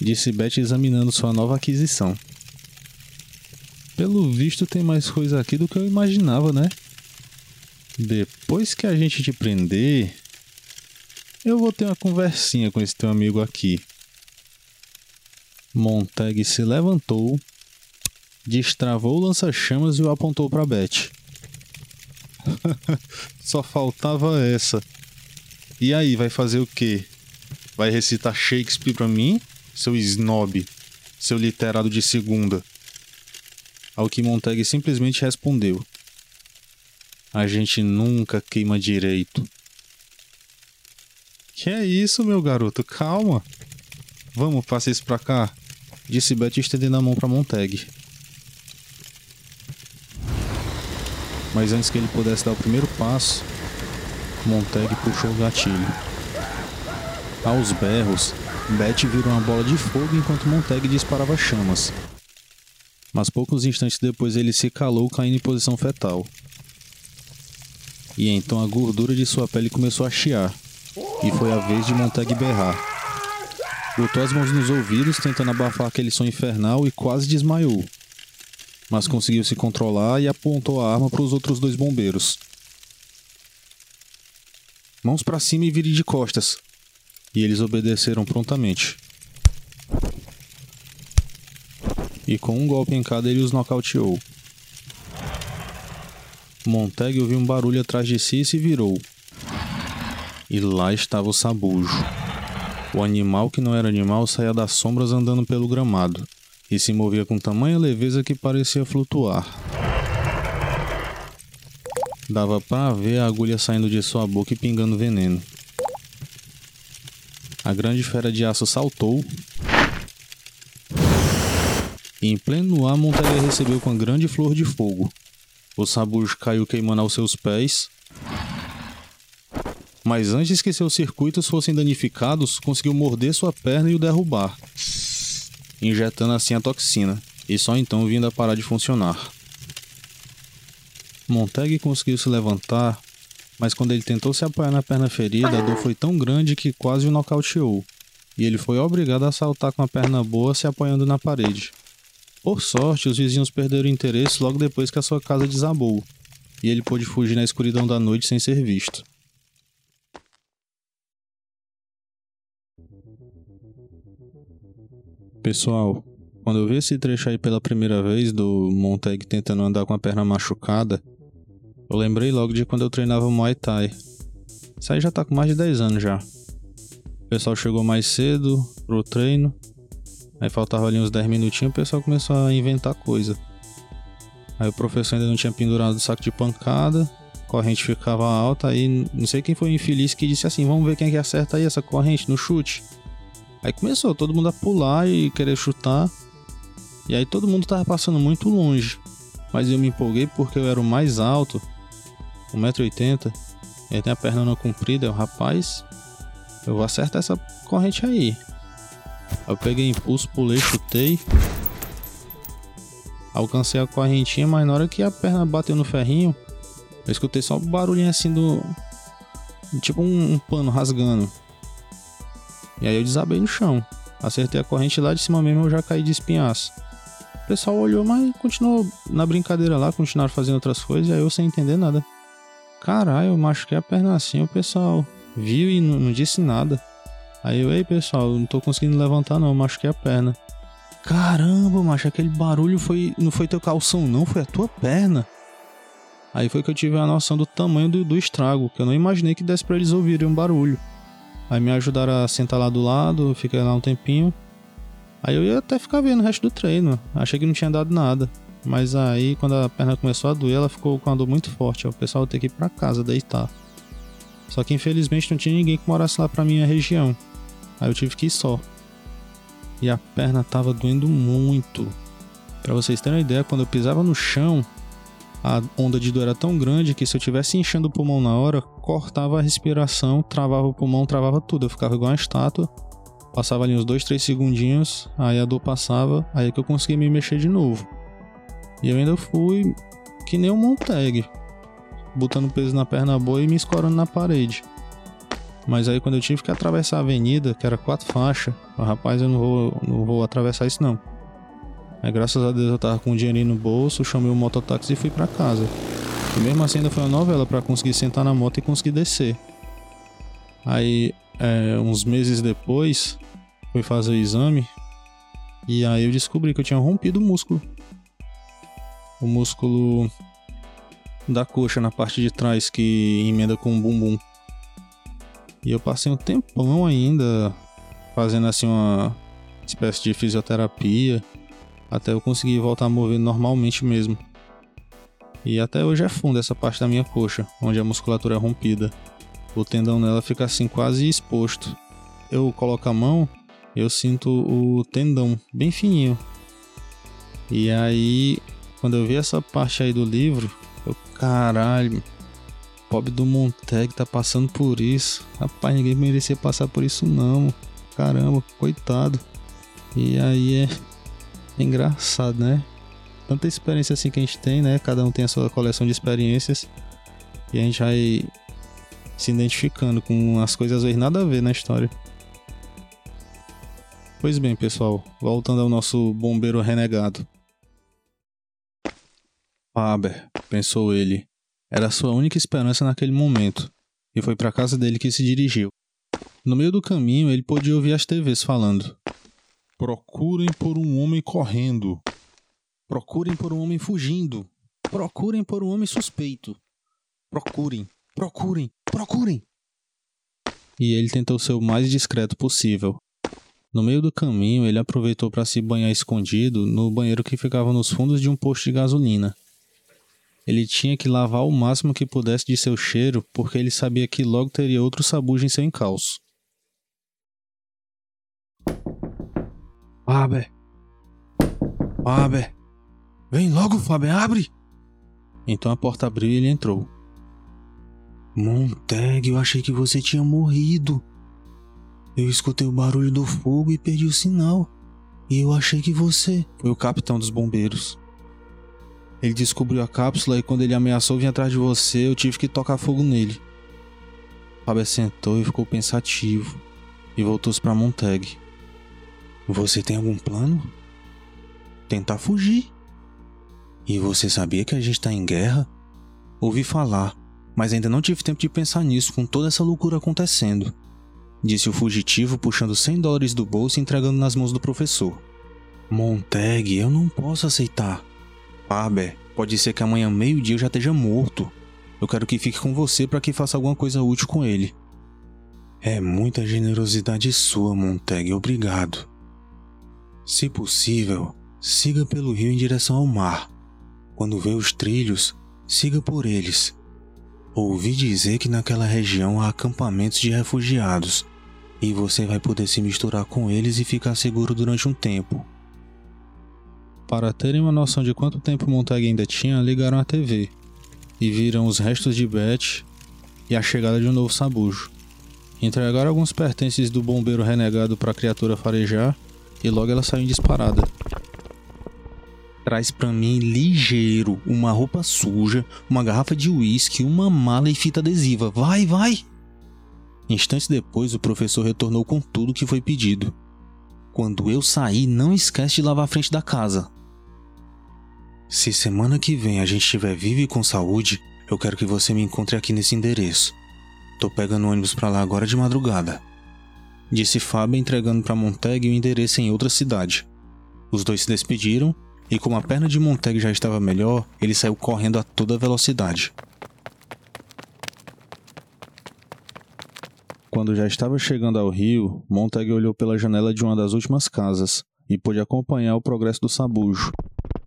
[SPEAKER 3] disse Beth examinando sua nova aquisição. Pelo visto tem mais coisa aqui do que eu imaginava, né? Depois que a gente te prender, eu vou ter uma conversinha com esse teu amigo aqui. Montag se levantou, destravou o lança-chamas e o apontou para Beth. Só faltava essa. E aí, vai fazer o quê? Vai recitar Shakespeare pra mim, seu snob, seu literado de segunda? Ao que Montag simplesmente respondeu: A gente nunca queima direito. Que é isso, meu garoto? Calma. Vamos, passa isso pra cá. Disse Beth estendendo a mão para Montag. Mas antes que ele pudesse dar o primeiro passo, Montag puxou o gatilho. Aos berros, Beth virou uma bola de fogo enquanto Montag disparava chamas. Mas poucos instantes depois ele se calou caindo em posição fetal. E então a gordura de sua pele começou a chiar, e foi a vez de Montag berrar. Botou as mãos nos ouvidos tentando abafar aquele som infernal e quase desmaiou. Mas conseguiu se controlar e apontou a arma para os outros dois bombeiros. Mãos para cima e vire de costas. E eles obedeceram prontamente. E com um golpe em cada ele os nocauteou. Montag ouviu um barulho atrás de si e se virou. E lá estava o sabujo. O animal que não era animal saía das sombras andando pelo gramado e se movia com tamanha leveza que parecia flutuar. Dava para ver a agulha saindo de sua boca e pingando veneno. A grande fera de aço saltou e em pleno ar Montaria recebeu com a grande flor de fogo. O sabujo caiu queimando aos seus pés. Mas antes que seus circuitos fossem danificados, conseguiu morder sua perna e o derrubar, injetando assim a toxina, e só então vindo a parar de funcionar. Montag conseguiu se levantar, mas quando ele tentou se apoiar na perna ferida, a dor foi tão grande que quase o nocauteou, e ele foi obrigado a saltar com a perna boa se apoiando na parede. Por sorte, os vizinhos perderam o interesse logo depois que a sua casa desabou, e ele pôde fugir na escuridão da noite sem ser visto. Pessoal, quando eu vi esse trecho aí pela primeira vez do Montag tentando andar com a perna machucada, eu lembrei logo de quando eu treinava Muay Thai. Isso aí já tá com mais de 10 anos já. O pessoal chegou mais cedo pro treino. Aí faltava ali uns 10 minutinhos, o pessoal começou a inventar coisa. Aí o professor ainda não tinha pendurado o saco de pancada, a corrente ficava alta, aí não sei quem foi o infeliz que disse assim: vamos ver quem é que acerta aí essa corrente no chute. Aí começou todo mundo a pular e querer chutar. E aí todo mundo tava passando muito longe. Mas eu me empolguei porque eu era o mais alto 1,80m. Ele tem a perna não comprida, é o rapaz. Eu vou acertar essa corrente aí. Eu peguei impulso, pulei, chutei. Alcancei a correntinha, mas na hora que a perna bateu no ferrinho, eu escutei só um barulhinho assim do. Tipo um, um pano rasgando. E aí eu desabei no chão. Acertei a corrente lá de cima mesmo, eu já caí de espinhaço. O pessoal olhou, mas continuou na brincadeira lá, continuaram fazendo outras coisas, e aí eu sem entender nada. Caralho, eu machuquei a perna assim, o pessoal viu e não, não disse nada. Aí eu, ei pessoal, não tô conseguindo levantar não, eu machuquei a perna. Caramba, macho, aquele barulho foi não foi teu calção não, foi a tua perna. Aí foi que eu tive a noção do tamanho do, do estrago, que eu não imaginei que desse pra eles ouvirem um barulho. Aí me ajudaram a sentar lá do lado, fiquei lá um tempinho. Aí eu ia até ficar vendo o resto do treino, achei que não tinha dado nada. Mas aí, quando a perna começou a doer, ela ficou com a dor muito forte. O pessoal ter que ir pra casa deitar. Só que infelizmente não tinha ninguém que morasse lá pra minha região. Aí eu tive que ir só. E a perna tava doendo muito. Para vocês terem uma ideia, quando eu pisava no chão, a onda de dor era tão grande que se eu tivesse enchendo o pulmão na hora, cortava a respiração, travava o pulmão, travava tudo. Eu ficava igual uma estátua. Passava ali uns 2, 3 segundinhos, aí a dor passava, aí é que eu conseguia me mexer de novo. E eu ainda fui que nem um Montag, botando peso na perna boa e me escorando na parede. Mas aí quando eu tive que atravessar a avenida, que era quatro faixas, o rapaz, eu não vou, não vou atravessar isso não. Aí graças a Deus eu tava com um dinheirinho no bolso, chamei o mototáxi e fui para casa. E mesmo assim ainda foi uma novela para conseguir sentar na moto e conseguir descer. Aí, é, uns meses depois, fui fazer o exame e aí eu descobri que eu tinha rompido o músculo o músculo da coxa na parte de trás que emenda com o bumbum. E eu passei um tempão ainda fazendo assim uma espécie de fisioterapia até eu conseguir voltar a mover normalmente mesmo. E até hoje é fundo essa parte da minha coxa, onde a musculatura é rompida. o tendão nela fica assim quase exposto. Eu coloco a mão, eu sinto o tendão bem fininho. E aí, quando eu vi essa parte aí do livro, eu, caralho, pobre do Monteg tá passando por isso. Rapaz, ninguém merecia passar por isso não. Caramba, coitado. E aí é engraçado, né? Tanta experiência assim que a gente tem, né? Cada um tem a sua coleção de experiências. E a gente vai se identificando com as coisas às vezes nada a ver na história. Pois bem, pessoal, voltando ao nosso bombeiro renegado. Faber, pensou ele, era sua única esperança naquele momento, e foi para casa dele que se dirigiu. No meio do caminho, ele podia ouvir as TVs falando:
[SPEAKER 5] Procurem por um homem correndo.
[SPEAKER 2] Procurem por um homem fugindo. Procurem por um homem suspeito. Procurem, procurem, procurem.
[SPEAKER 3] E ele tentou ser o mais discreto possível. No meio do caminho, ele aproveitou para se banhar escondido no banheiro que ficava nos fundos de um posto de gasolina. Ele tinha que lavar o máximo que pudesse de seu cheiro, porque ele sabia que logo teria outro sabujo em seu encalço.
[SPEAKER 4] Faber! Faber! Vem logo, Faber, abre!
[SPEAKER 3] Então a porta abriu e ele entrou.
[SPEAKER 4] Montag, eu achei que você tinha morrido. Eu escutei o barulho do fogo e perdi o sinal. E eu achei que você.
[SPEAKER 3] Foi o capitão dos bombeiros. Ele descobriu a cápsula e quando ele ameaçou vir atrás de você, eu tive que tocar fogo nele. Faber sentou e ficou pensativo e voltou-se para Montag.
[SPEAKER 4] Você tem algum plano? Tentar fugir. E você sabia que a gente está em guerra?
[SPEAKER 3] Ouvi falar, mas ainda não tive tempo de pensar nisso com toda essa loucura acontecendo. Disse o fugitivo, puxando 100 dólares do bolso e entregando nas mãos do professor.
[SPEAKER 4] Montag, eu não posso aceitar.
[SPEAKER 3] Faber, pode ser que amanhã meio-dia eu já esteja morto. Eu quero que fique com você para que faça alguma coisa útil com ele.
[SPEAKER 4] É muita generosidade sua, Montag, obrigado. Se possível, siga pelo rio em direção ao mar. Quando vê os trilhos, siga por eles. Ouvi dizer que naquela região há acampamentos de refugiados e você vai poder se misturar com eles e ficar seguro durante um tempo.
[SPEAKER 3] Para terem uma noção de quanto tempo Montag ainda tinha, ligaram a TV e viram os restos de Beth e a chegada de um novo sabujo. Entregaram alguns pertences do bombeiro renegado para a criatura farejar e logo ela saiu disparada.
[SPEAKER 2] Traz para mim ligeiro uma roupa suja, uma garrafa de uísque, uma mala e fita adesiva. Vai, vai!
[SPEAKER 3] Instantes depois, o professor retornou com tudo que foi pedido.
[SPEAKER 2] Quando eu sair, não esquece de lavar a frente da casa.
[SPEAKER 4] Se semana que vem a gente estiver vivo e com saúde, eu quero que você me encontre aqui nesse endereço. Tô pegando ônibus para lá agora de madrugada.
[SPEAKER 3] Disse Fábio entregando para Montag o endereço em outra cidade. Os dois se despediram e, como a perna de Montag já estava melhor, ele saiu correndo a toda velocidade. Quando já estava chegando ao rio, Montag olhou pela janela de uma das últimas casas e pôde acompanhar o progresso do sabujo,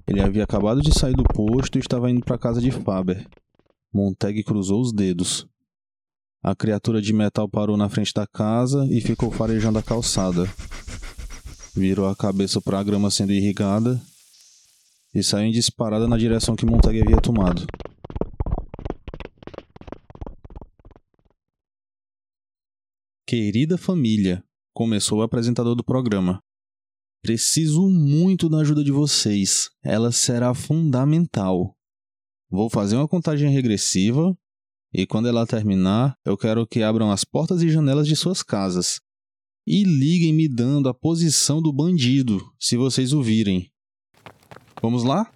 [SPEAKER 3] ele havia acabado de sair do posto e estava indo para a casa de Faber. Montag cruzou os dedos. A criatura de metal parou na frente da casa e ficou farejando a calçada. Virou a cabeça para a grama sendo irrigada e saiu em disparada na direção que Montag havia tomado. Querida família, começou o apresentador do programa. Preciso muito da ajuda de vocês. Ela será fundamental. Vou fazer uma contagem regressiva e quando ela terminar, eu quero que abram as portas e janelas de suas casas e liguem me dando a posição do bandido, se vocês o virem. Vamos lá?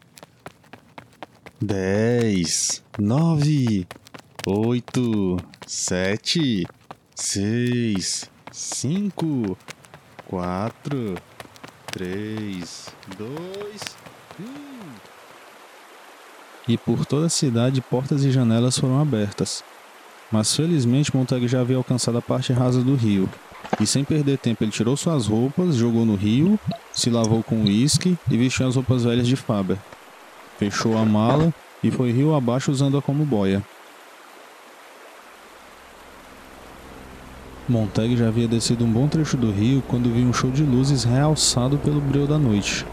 [SPEAKER 3] 10, 9, 8, 7, 6, 5, 4, 3, 2, 1. E por toda a cidade, portas e janelas foram abertas. Mas felizmente Montag já havia alcançado a parte rasa do rio. E sem perder tempo, ele tirou suas roupas, jogou no rio, se lavou com uísque e vestiu as roupas velhas de Faber. Fechou a mala e foi rio abaixo usando-a como boia. Montag já havia descido um bom trecho do rio quando viu um show de luzes realçado pelo breu da noite.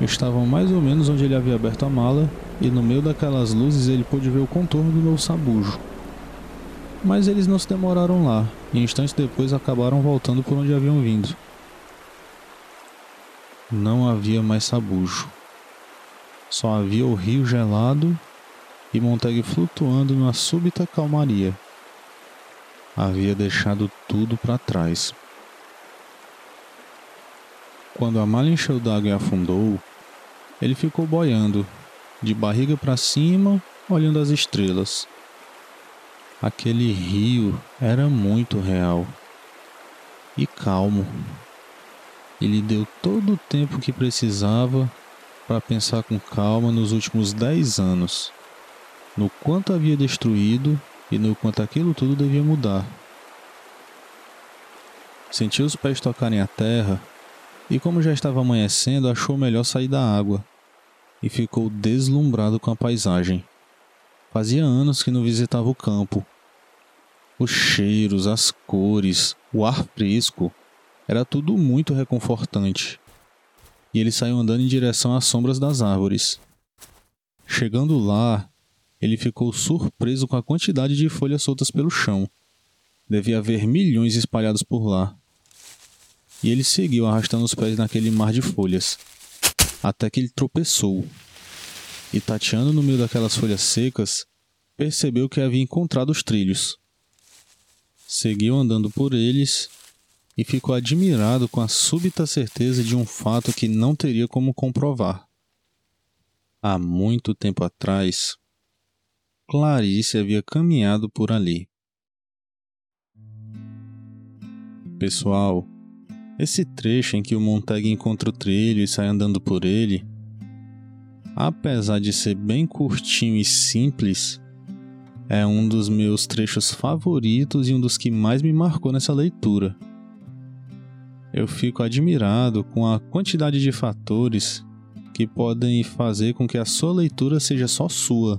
[SPEAKER 3] Estavam mais ou menos onde ele havia aberto a mala, e no meio daquelas luzes ele pôde ver o contorno do novo sabujo. Mas eles não se demoraram lá, e instantes depois acabaram voltando por onde haviam vindo. Não havia mais sabujo. Só havia o rio gelado e Montag flutuando numa súbita calmaria havia deixado tudo para trás. Quando a malha encheu d'água e afundou, ele ficou boiando, de barriga para cima, olhando as estrelas. Aquele rio era muito real e calmo. Ele deu todo o tempo que precisava para pensar com calma nos últimos dez anos, no quanto havia destruído e no quanto aquilo tudo devia mudar. Sentiu os pés tocarem a terra e, como já estava amanhecendo, achou melhor sair da água e ficou deslumbrado com a paisagem. Fazia anos que não visitava o campo. Os cheiros, as cores, o ar fresco, era tudo muito reconfortante. E ele saiu andando em direção às sombras das árvores. Chegando lá, ele ficou surpreso com a quantidade de folhas soltas pelo chão. Devia haver milhões espalhados por lá. E ele seguiu arrastando os pés naquele mar de folhas, até que ele tropeçou. E tateando no meio daquelas folhas secas, percebeu que havia encontrado os trilhos. Seguiu andando por eles e ficou admirado com a súbita certeza de um fato que não teria como comprovar. Há muito tempo atrás, Clarice havia caminhado por ali. Pessoal, esse trecho em que o Montag encontra o trilho e sai andando por ele, apesar de ser bem curtinho e simples, é um dos meus trechos favoritos e um dos que mais me marcou nessa leitura. Eu fico admirado com a quantidade de fatores que podem fazer com que a sua leitura seja só sua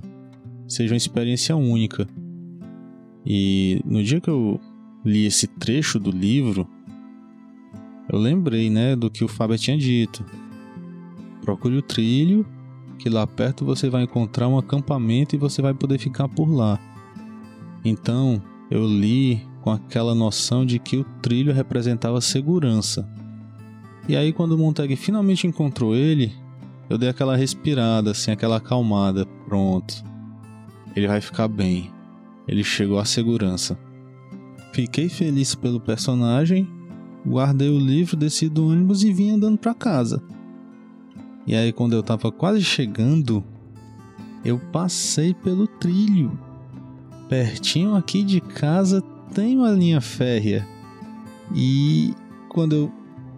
[SPEAKER 3] seja uma experiência única. E no dia que eu li esse trecho do livro, eu lembrei, né, do que o Fábio tinha dito. Procure o trilho, que lá perto você vai encontrar um acampamento e você vai poder ficar por lá. Então, eu li com aquela noção de que o trilho representava segurança. E aí quando o Montag finalmente encontrou ele, eu dei aquela respirada, assim, aquela acalmada, pronto. Ele vai ficar bem. Ele chegou à segurança. Fiquei feliz pelo personagem, guardei o livro, desci do ônibus e vim andando para casa. E aí, quando eu tava quase chegando, eu passei pelo trilho. Pertinho aqui de casa tem uma linha férrea. E quando eu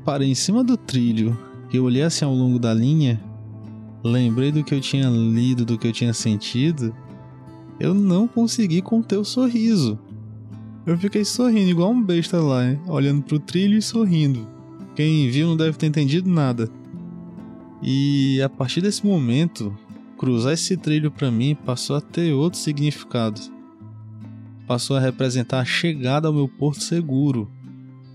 [SPEAKER 3] parei em cima do trilho, eu olhei assim ao longo da linha, lembrei do que eu tinha lido, do que eu tinha sentido, eu não consegui conter o sorriso. Eu fiquei sorrindo igual um besta lá, hein? olhando pro trilho e sorrindo. Quem viu não deve ter entendido nada. E a partir desse momento, cruzar esse trilho para mim passou a ter outro significado. Passou a representar a chegada ao meu porto seguro.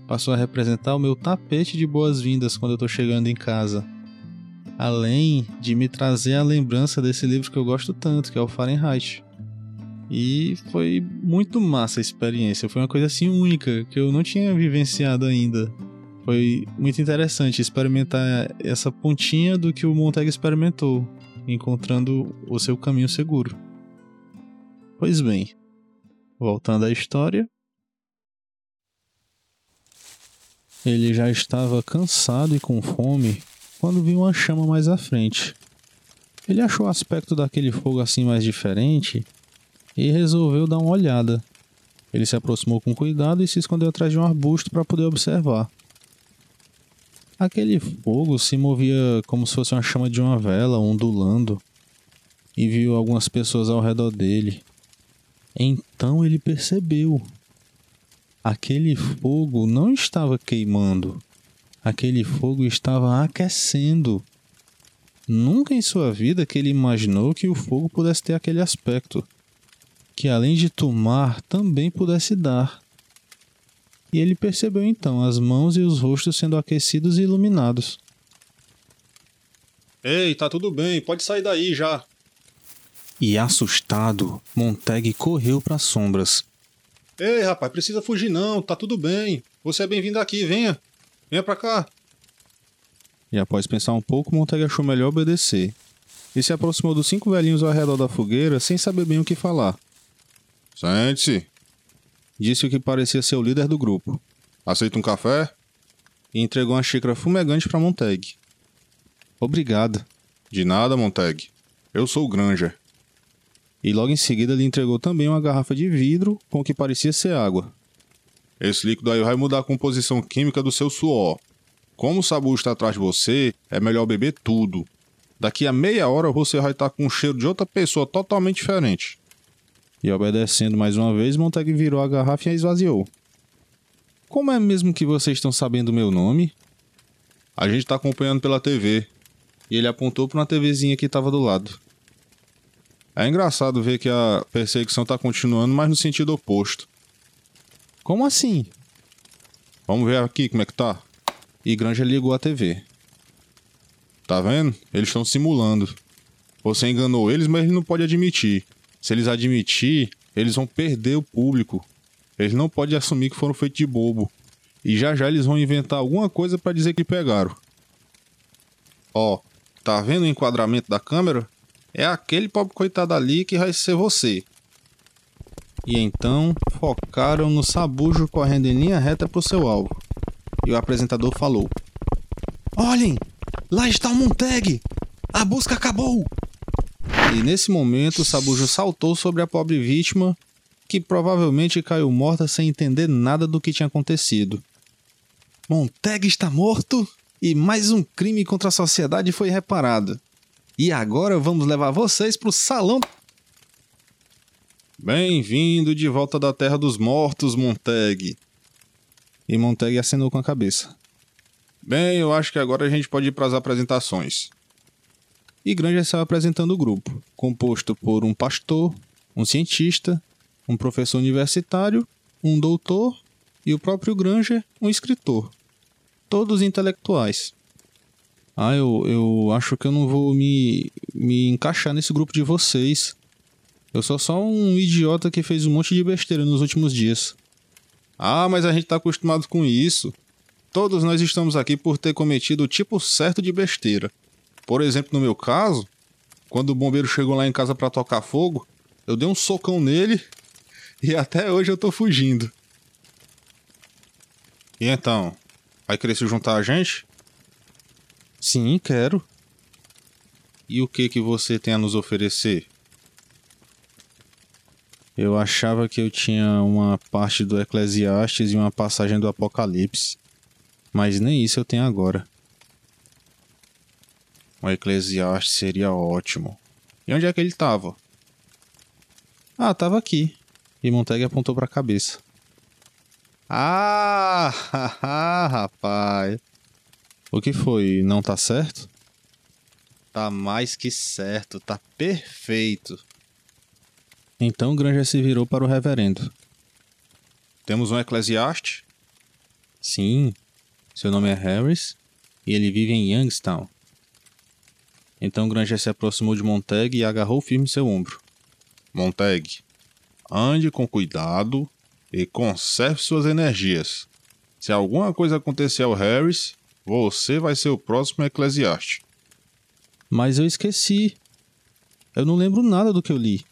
[SPEAKER 3] Passou a representar o meu tapete de boas-vindas quando eu tô chegando em casa. Além de me trazer a lembrança desse livro que eu gosto tanto, que é o Fahrenheit. E foi muito massa a experiência. Foi uma coisa assim única que eu não tinha vivenciado ainda. Foi muito interessante experimentar essa pontinha do que o Montag experimentou, encontrando o seu caminho seguro. Pois bem, voltando à história. Ele já estava cansado e com fome quando viu uma chama mais à frente. Ele achou o aspecto daquele fogo assim mais diferente e resolveu dar uma olhada. Ele se aproximou com cuidado e se escondeu atrás de um arbusto para poder observar. Aquele fogo se movia como se fosse uma chama de uma vela ondulando e viu algumas pessoas ao redor dele. Então ele percebeu. Aquele fogo não estava queimando, aquele fogo estava aquecendo. Nunca em sua vida que ele imaginou que o fogo pudesse ter aquele aspecto que além de tomar, também pudesse dar. E ele percebeu então as mãos e os rostos sendo aquecidos e iluminados.
[SPEAKER 5] Ei, tá tudo bem, pode sair daí já.
[SPEAKER 3] E assustado, Montag correu para as sombras.
[SPEAKER 5] Ei, rapaz, precisa fugir não, tá tudo bem. Você é bem-vindo aqui, venha. Venha pra cá.
[SPEAKER 3] E após pensar um pouco, Montag achou melhor obedecer. E se aproximou dos cinco velhinhos ao redor da fogueira sem saber bem o que falar.
[SPEAKER 5] Sente-se.
[SPEAKER 3] Disse o que parecia ser o líder do grupo.
[SPEAKER 5] Aceita um café?
[SPEAKER 3] E entregou uma xícara fumegante para Montag. Obrigado.
[SPEAKER 5] De nada, Montag. Eu sou o Granger.
[SPEAKER 3] E logo em seguida lhe entregou também uma garrafa de vidro com o que parecia ser água.
[SPEAKER 5] Esse líquido aí vai mudar a composição química do seu suor. Como o Sabu está atrás de você, é melhor beber tudo. Daqui a meia hora você vai estar com o cheiro de outra pessoa totalmente diferente.
[SPEAKER 3] E obedecendo mais uma vez, Montag virou a garrafa e a esvaziou. Como é mesmo que vocês estão sabendo meu nome?
[SPEAKER 5] A gente está acompanhando pela TV.
[SPEAKER 3] E ele apontou para uma TVzinha que estava do lado.
[SPEAKER 5] É engraçado ver que a perseguição está continuando, mas no sentido oposto.
[SPEAKER 3] Como assim?
[SPEAKER 5] Vamos ver aqui como é que tá.
[SPEAKER 3] E Granger ligou a TV.
[SPEAKER 5] Tá vendo? Eles estão simulando. Você enganou eles, mas ele não pode admitir. Se eles admitir, eles vão perder o público. Eles não podem assumir que foram feitos de bobo. E já já eles vão inventar alguma coisa para dizer que pegaram. Ó, tá vendo o enquadramento da câmera? É aquele pobre coitado ali que vai ser você.
[SPEAKER 3] E então focaram no sabujo correndo em linha reta pro seu alvo. E o apresentador falou: Olhem! Lá está o Montag! A busca acabou! E nesse momento sabujo saltou sobre a pobre vítima, que provavelmente caiu morta sem entender nada do que tinha acontecido. Montag está morto e mais um crime contra a sociedade foi reparado. E agora vamos levar vocês para o salão.
[SPEAKER 5] Bem-vindo de volta da Terra dos Mortos, Montag.
[SPEAKER 3] E Montag acenou com a cabeça.
[SPEAKER 5] Bem, eu acho que agora a gente pode ir para as apresentações.
[SPEAKER 3] E Granger estava apresentando o grupo, composto por um pastor, um cientista, um professor universitário, um doutor e o próprio Granger, um escritor. Todos intelectuais. Ah, eu, eu acho que eu não vou me, me encaixar nesse grupo de vocês. Eu sou só um idiota que fez um monte de besteira nos últimos dias.
[SPEAKER 5] Ah, mas a gente tá acostumado com isso. Todos nós estamos aqui por ter cometido o tipo certo de besteira. Por exemplo, no meu caso, quando o bombeiro chegou lá em casa para tocar fogo, eu dei um socão nele e até hoje eu tô fugindo. E então, vai querer se juntar a gente?
[SPEAKER 3] Sim, quero.
[SPEAKER 5] E o que que você tem a nos oferecer?
[SPEAKER 3] Eu achava que eu tinha uma parte do Eclesiastes e uma passagem do Apocalipse. Mas nem isso eu tenho agora.
[SPEAKER 5] O Eclesiastes seria ótimo. E onde é que ele estava?
[SPEAKER 3] Ah, estava aqui. E Montag apontou para a cabeça.
[SPEAKER 5] Ah, rapaz.
[SPEAKER 3] O que foi? Não tá certo?
[SPEAKER 5] Tá mais que certo, tá perfeito.
[SPEAKER 3] Então Granger se virou para o reverendo.
[SPEAKER 5] Temos um eclesiaste?
[SPEAKER 3] Sim. Seu nome é Harris e ele vive em Youngstown. Então Granger se aproximou de Montag e agarrou firme seu ombro.
[SPEAKER 5] Montag, ande com cuidado e conserve suas energias. Se alguma coisa acontecer ao Harris, você vai ser o próximo eclesiaste.
[SPEAKER 3] Mas eu esqueci. Eu não lembro nada do que eu li.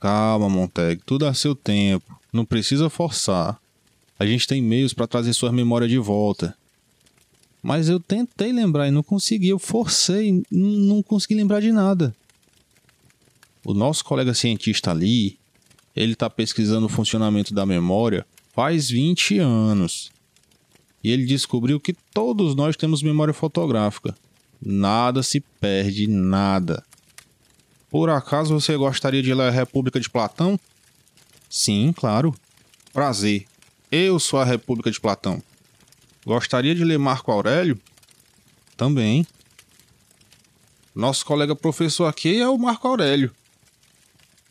[SPEAKER 5] Calma, Montag, tudo a seu tempo. Não precisa forçar. A gente tem meios para trazer sua memória de volta.
[SPEAKER 3] Mas eu tentei lembrar e não consegui. Eu forcei, não consegui lembrar de nada.
[SPEAKER 5] O nosso colega cientista ali, ele está pesquisando o funcionamento da memória faz 20 anos e ele descobriu que todos nós temos memória fotográfica. Nada se perde, nada. Por acaso você gostaria de ler a República de Platão?
[SPEAKER 3] Sim, claro.
[SPEAKER 5] Prazer. Eu sou a República de Platão. Gostaria de ler Marco Aurélio?
[SPEAKER 3] Também.
[SPEAKER 5] Nosso colega professor aqui é o Marco Aurélio.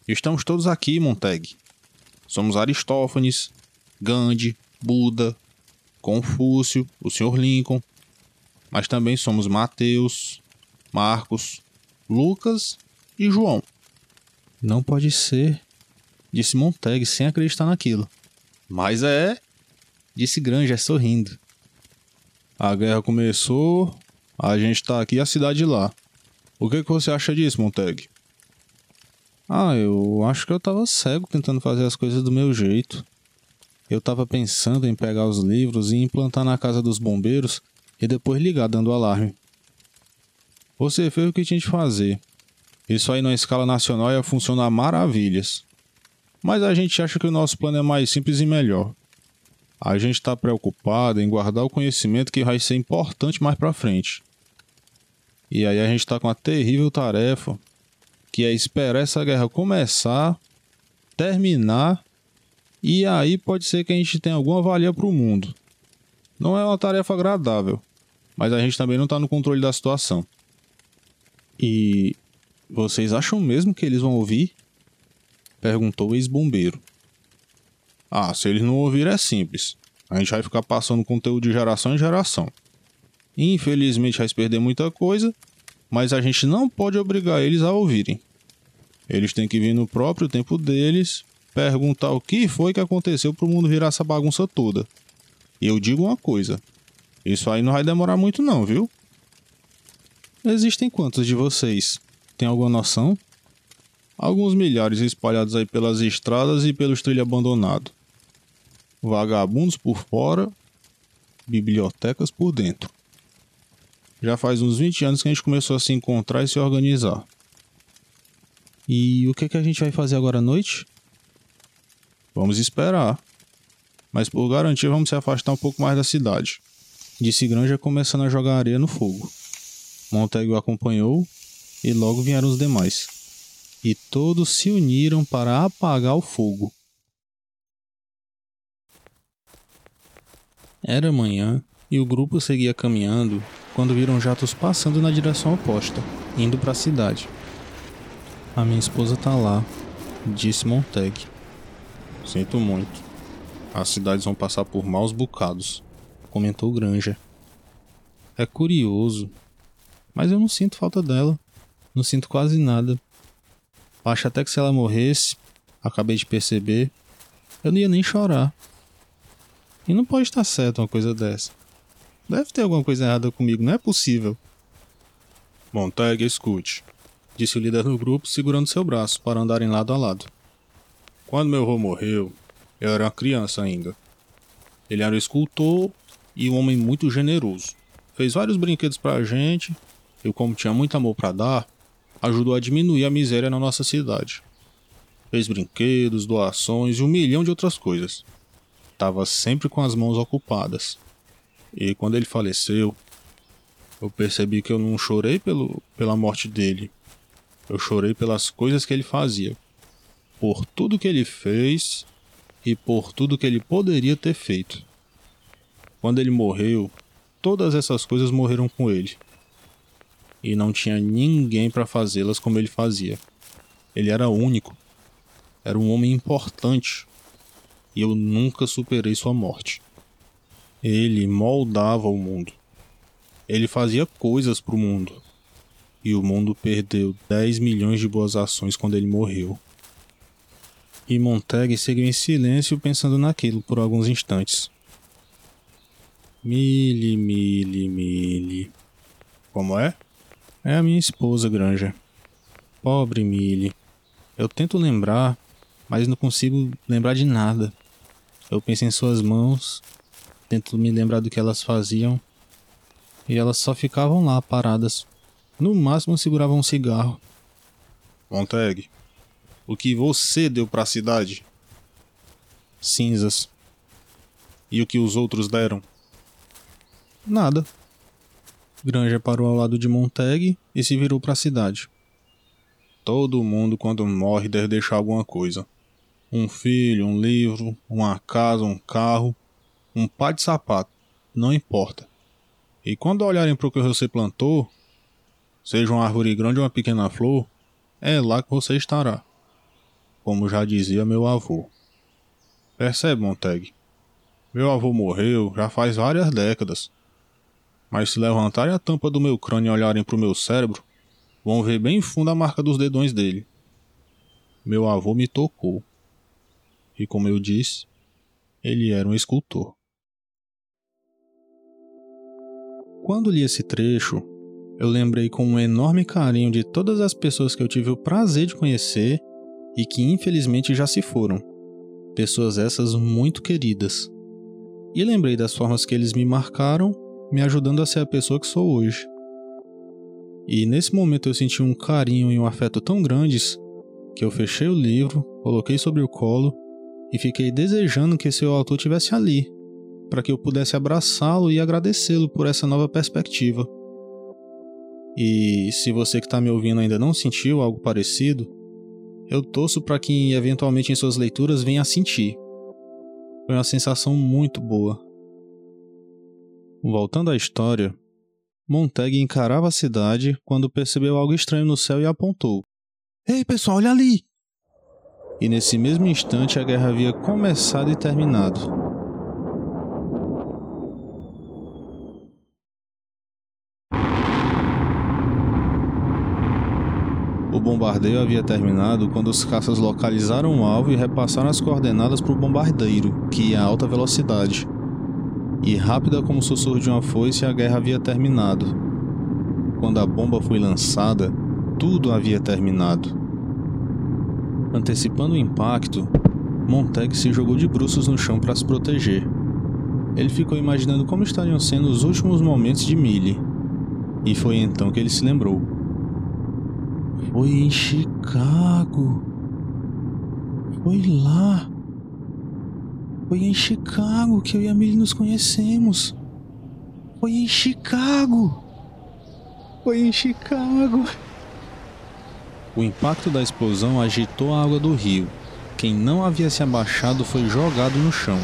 [SPEAKER 5] Estamos todos aqui, Montag. Somos Aristófanes, Gandhi, Buda, Confúcio, o Sr. Lincoln, mas também somos Mateus, Marcos, Lucas e João.
[SPEAKER 3] Não pode ser, disse Montag sem acreditar naquilo.
[SPEAKER 5] Mas é,
[SPEAKER 3] disse Granger sorrindo.
[SPEAKER 5] A guerra começou, a gente tá aqui e a cidade lá. O que, que você acha disso, Montag?
[SPEAKER 3] Ah, eu acho que eu tava cego tentando fazer as coisas do meu jeito. Eu tava pensando em pegar os livros e implantar na casa dos bombeiros e depois ligar dando alarme. Você fez o que tinha de fazer. Isso aí na escala nacional ia funcionar maravilhas. Mas a gente acha que o nosso plano é mais simples e melhor. A gente está preocupado em guardar o conhecimento que vai ser importante mais para frente. E aí a gente está com a terrível tarefa, que é esperar essa guerra começar, terminar, e aí pode ser que a gente tenha alguma valia para o mundo. Não é uma tarefa agradável, mas a gente também não está no controle da situação. E vocês acham mesmo que eles vão ouvir? Perguntou o ex-bombeiro.
[SPEAKER 5] Ah, se eles não ouvirem é simples. A gente vai ficar passando conteúdo de geração em geração. Infelizmente vai perder muita coisa, mas a gente não pode obrigar eles a ouvirem. Eles têm que vir no próprio tempo deles, perguntar o que foi que aconteceu para o mundo virar essa bagunça toda. E eu digo uma coisa: isso aí não vai demorar muito, não, viu?
[SPEAKER 3] Existem quantos de vocês? Tem alguma noção?
[SPEAKER 5] Alguns milhares espalhados aí pelas estradas e pelos trilhos abandonados. Vagabundos por fora, bibliotecas por dentro. Já faz uns 20 anos que a gente começou a se encontrar e se organizar.
[SPEAKER 3] E o que, é que a gente vai fazer agora à noite?
[SPEAKER 5] Vamos esperar. Mas por garantia vamos se afastar um pouco mais da cidade.
[SPEAKER 3] Disse Granja começando a jogar areia no fogo. Montague o acompanhou e logo vieram os demais. E todos se uniram para apagar o fogo. Era manhã e o grupo seguia caminhando quando viram jatos passando na direção oposta, indo para a cidade. A minha esposa tá lá, disse Montag.
[SPEAKER 5] Sinto muito. As cidades vão passar por maus bocados,
[SPEAKER 3] comentou Granja. É curioso, mas eu não sinto falta dela. Não sinto quase nada. Acho até que se ela morresse, acabei de perceber, eu não ia nem chorar. E não pode estar certo uma coisa dessa. Deve ter alguma coisa errada comigo, não é possível.
[SPEAKER 5] Montag, escute, disse o líder do grupo, segurando seu braço para andarem lado a lado. Quando meu avô morreu, eu era criança ainda. Ele era um escultor e um homem muito generoso. Fez vários brinquedos para a gente, e como tinha muito amor para dar, ajudou a diminuir a miséria na nossa cidade. Fez brinquedos, doações e um milhão de outras coisas. Tava sempre com as mãos ocupadas. E quando ele faleceu, eu percebi que eu não chorei pelo, pela morte dele. Eu chorei pelas coisas que ele fazia. Por tudo que ele fez e por tudo que ele poderia ter feito. Quando ele morreu, todas essas coisas morreram com ele. E não tinha ninguém para fazê-las como ele fazia. Ele era único. Era um homem importante. E eu nunca superei sua morte. Ele moldava o mundo. Ele fazia coisas para o mundo. E o mundo perdeu 10 milhões de boas ações quando ele morreu. E Montag seguiu em silêncio pensando naquilo por alguns instantes. Mili, Mili, Mili. Como é? É a minha esposa, Granja. Pobre Mili. Eu tento lembrar, mas não consigo lembrar de nada. Eu penso em suas mãos tento me lembrar do que elas faziam. E elas só ficavam lá paradas. No máximo seguravam um cigarro. Montag, o que você deu para a cidade? Cinzas. E o que os outros deram? Nada. Granja parou ao lado de Montag e se virou para a cidade. Todo mundo, quando morre, deve deixar alguma coisa. Um filho, um livro, uma casa, um carro um par de sapato, não importa. E quando olharem para o que você plantou, seja uma árvore grande ou uma pequena flor, é lá que você estará. Como já dizia meu avô. Percebe, Montag? Meu avô morreu já faz várias décadas. Mas se levantarem a tampa do meu crânio e olharem pro meu cérebro, vão ver bem fundo a marca dos dedões dele. Meu avô me tocou. E como eu disse, ele era um escultor.
[SPEAKER 3] Quando li esse trecho, eu lembrei com um enorme carinho de todas as pessoas que eu tive o prazer de conhecer e que infelizmente já se foram. Pessoas essas muito queridas. E lembrei das formas que eles me marcaram, me ajudando a ser a pessoa que sou hoje. E nesse momento eu senti um carinho e um afeto tão grandes que eu fechei o livro, coloquei sobre o colo e fiquei desejando que seu autor tivesse ali, para que eu pudesse abraçá-lo e agradecê-lo por essa nova perspectiva. E se você que está me ouvindo ainda não sentiu algo parecido, eu torço para que eventualmente em suas leituras venha a sentir. Foi uma sensação muito boa. Voltando à história, Montag encarava a cidade quando percebeu algo estranho no céu e apontou. Ei, pessoal, olha ali! E nesse mesmo instante a guerra havia começado e terminado. O bombardeio havia terminado quando os caças localizaram o alvo e repassaram as coordenadas para o bombardeiro, que ia a alta velocidade. E rápida como o sussurro de uma foice, a guerra havia terminado. Quando a bomba foi lançada, tudo havia terminado. Antecipando o impacto, Montag se jogou de bruços no chão para se proteger. Ele ficou imaginando como estariam sendo os últimos momentos de Millie. E foi então que ele se lembrou. Foi em Chicago. Foi lá. Foi em Chicago que eu e a Millie nos conhecemos. Foi em Chicago. Foi em Chicago. O impacto da explosão agitou a água do rio. Quem não havia se abaixado foi jogado no chão.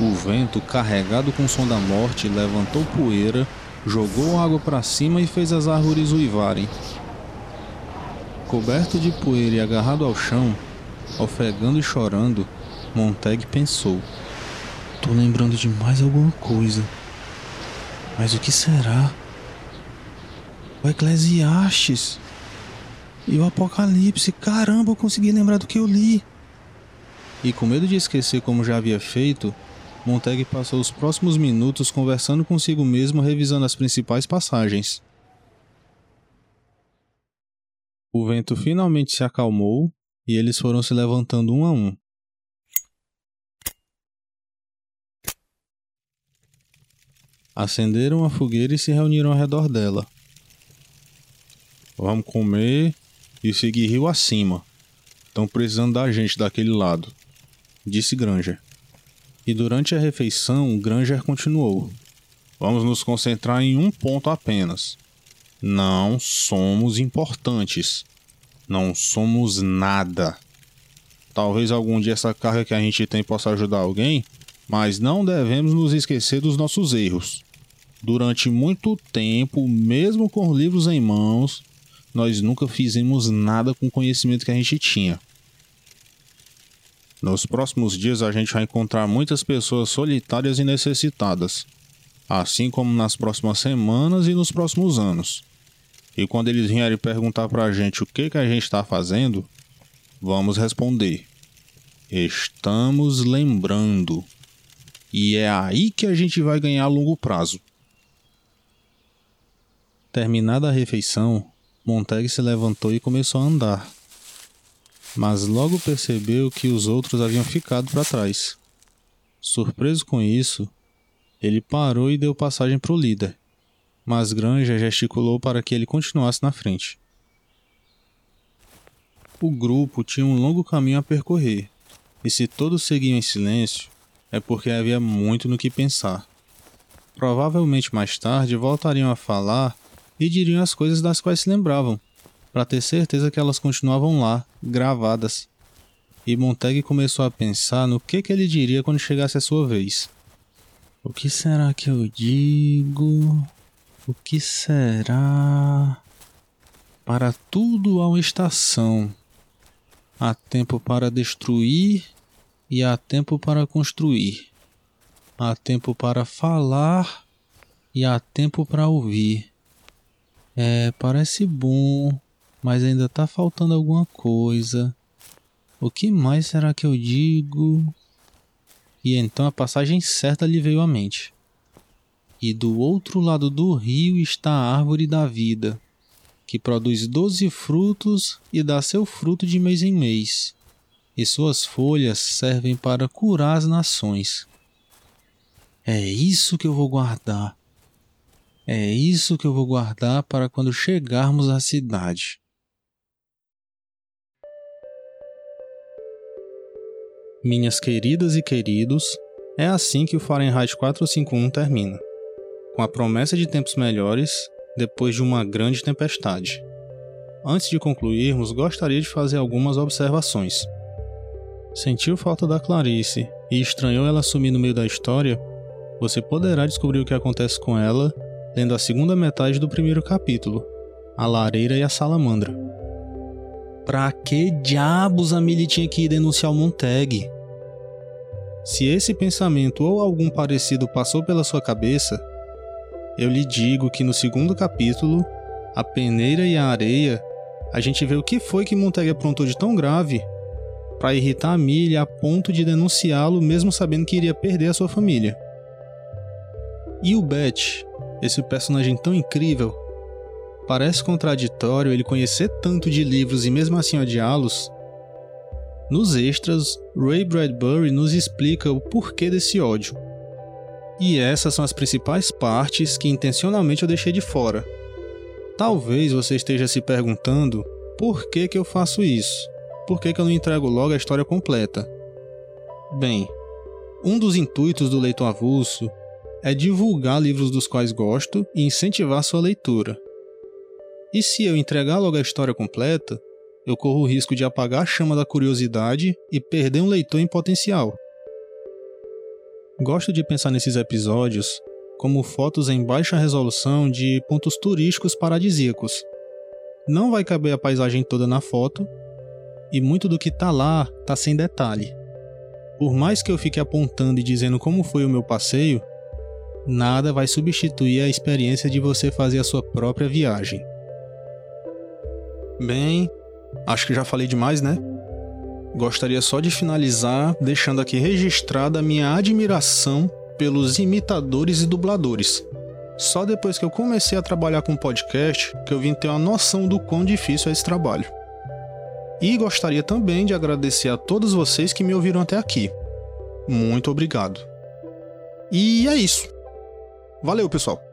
[SPEAKER 3] O vento, carregado com o som da morte, levantou poeira, jogou água para cima e fez as árvores uivarem. Coberto de poeira e agarrado ao chão, ofegando e chorando, Montag pensou: Tô lembrando de mais alguma coisa. Mas o que será? O Eclesiastes. E o Apocalipse. Caramba, eu consegui lembrar do que eu li. E com medo de esquecer como já havia feito, Montag passou os próximos minutos conversando consigo mesmo, revisando as principais passagens. O vento finalmente se acalmou e eles foram se levantando um a um. Acenderam a fogueira e se reuniram ao redor dela.
[SPEAKER 5] Vamos comer e seguir rio acima. Estão precisando da gente daquele lado, disse Granger.
[SPEAKER 3] E durante a refeição, Granger continuou.
[SPEAKER 5] Vamos nos concentrar em um ponto apenas. Não somos importantes. Não somos nada. Talvez algum dia essa carga que a gente tem possa ajudar alguém, mas não devemos nos esquecer dos nossos erros. Durante muito tempo, mesmo com livros em mãos, nós nunca fizemos nada com o conhecimento que a gente tinha. Nos próximos dias a gente vai encontrar muitas pessoas solitárias e necessitadas, assim como nas próximas semanas e nos próximos anos. E quando eles vierem perguntar pra gente o que, que a gente está fazendo, vamos responder: Estamos lembrando. E é aí que a gente vai ganhar a longo prazo.
[SPEAKER 3] Terminada a refeição, Montag se levantou e começou a andar. Mas logo percebeu que os outros haviam ficado para trás. Surpreso com isso, ele parou e deu passagem para o líder mas Granja gesticulou para que ele continuasse na frente. O grupo tinha um longo caminho a percorrer, e se todos seguiam em silêncio, é porque havia muito no que pensar. Provavelmente mais tarde voltariam a falar e diriam as coisas das quais se lembravam, para ter certeza que elas continuavam lá, gravadas. E Montag começou a pensar no que, que ele diria quando chegasse a sua vez. O que será que eu digo? O que será? Para tudo há uma estação. Há tempo para destruir e há tempo para construir. Há tempo para falar e há tempo para ouvir. É, parece bom, mas ainda tá faltando alguma coisa. O que mais será que eu digo? E então a passagem certa lhe veio à mente. E do outro lado do rio está a árvore da vida, que produz doze frutos e dá seu fruto de mês em mês, e suas folhas servem para curar as nações. É isso que eu vou guardar. É isso que eu vou guardar para quando chegarmos à cidade. Minhas queridas e queridos, é assim que o Fahrenheit 451 termina com a promessa de tempos melhores depois de uma grande tempestade. Antes de concluirmos, gostaria de fazer algumas observações. Sentiu falta da Clarice e estranhou ela sumir no meio da história? Você poderá descobrir o que acontece com ela lendo a segunda metade do primeiro capítulo, A Lareira e a Salamandra. Pra que diabos a Millie tinha que ir denunciar o Montag? Se esse pensamento ou algum parecido passou pela sua cabeça, eu lhe digo que no segundo capítulo, A Peneira e a Areia, a gente vê o que foi que Montag aprontou de tão grave para irritar a Milha a ponto de denunciá-lo mesmo sabendo que iria perder a sua família. E o Bet, esse personagem tão incrível, parece contraditório ele conhecer tanto de livros e mesmo assim odiá-los. Nos extras, Ray Bradbury nos explica o porquê desse ódio. E essas são as principais partes que intencionalmente eu deixei de fora. Talvez você esteja se perguntando por que, que eu faço isso? Por que, que eu não entrego logo a história completa? Bem, um dos intuitos do leitor avulso é divulgar livros dos quais gosto e incentivar sua leitura. E se eu entregar logo a história completa, eu corro o risco de apagar a chama da curiosidade e perder um leitor em potencial. Gosto de pensar nesses episódios como fotos em baixa resolução de pontos turísticos paradisíacos. Não vai caber a paisagem toda na foto, e muito do que tá lá tá sem detalhe. Por mais que eu fique apontando e dizendo como foi o meu passeio, nada vai substituir a experiência de você fazer a sua própria viagem. Bem, acho que já falei demais, né? Gostaria só de finalizar deixando aqui registrada a minha admiração pelos imitadores e dubladores. Só depois que eu comecei a trabalhar com podcast que eu vim ter uma noção do quão difícil é esse trabalho. E gostaria também de agradecer a todos vocês que me ouviram até aqui. Muito obrigado. E é isso. Valeu, pessoal!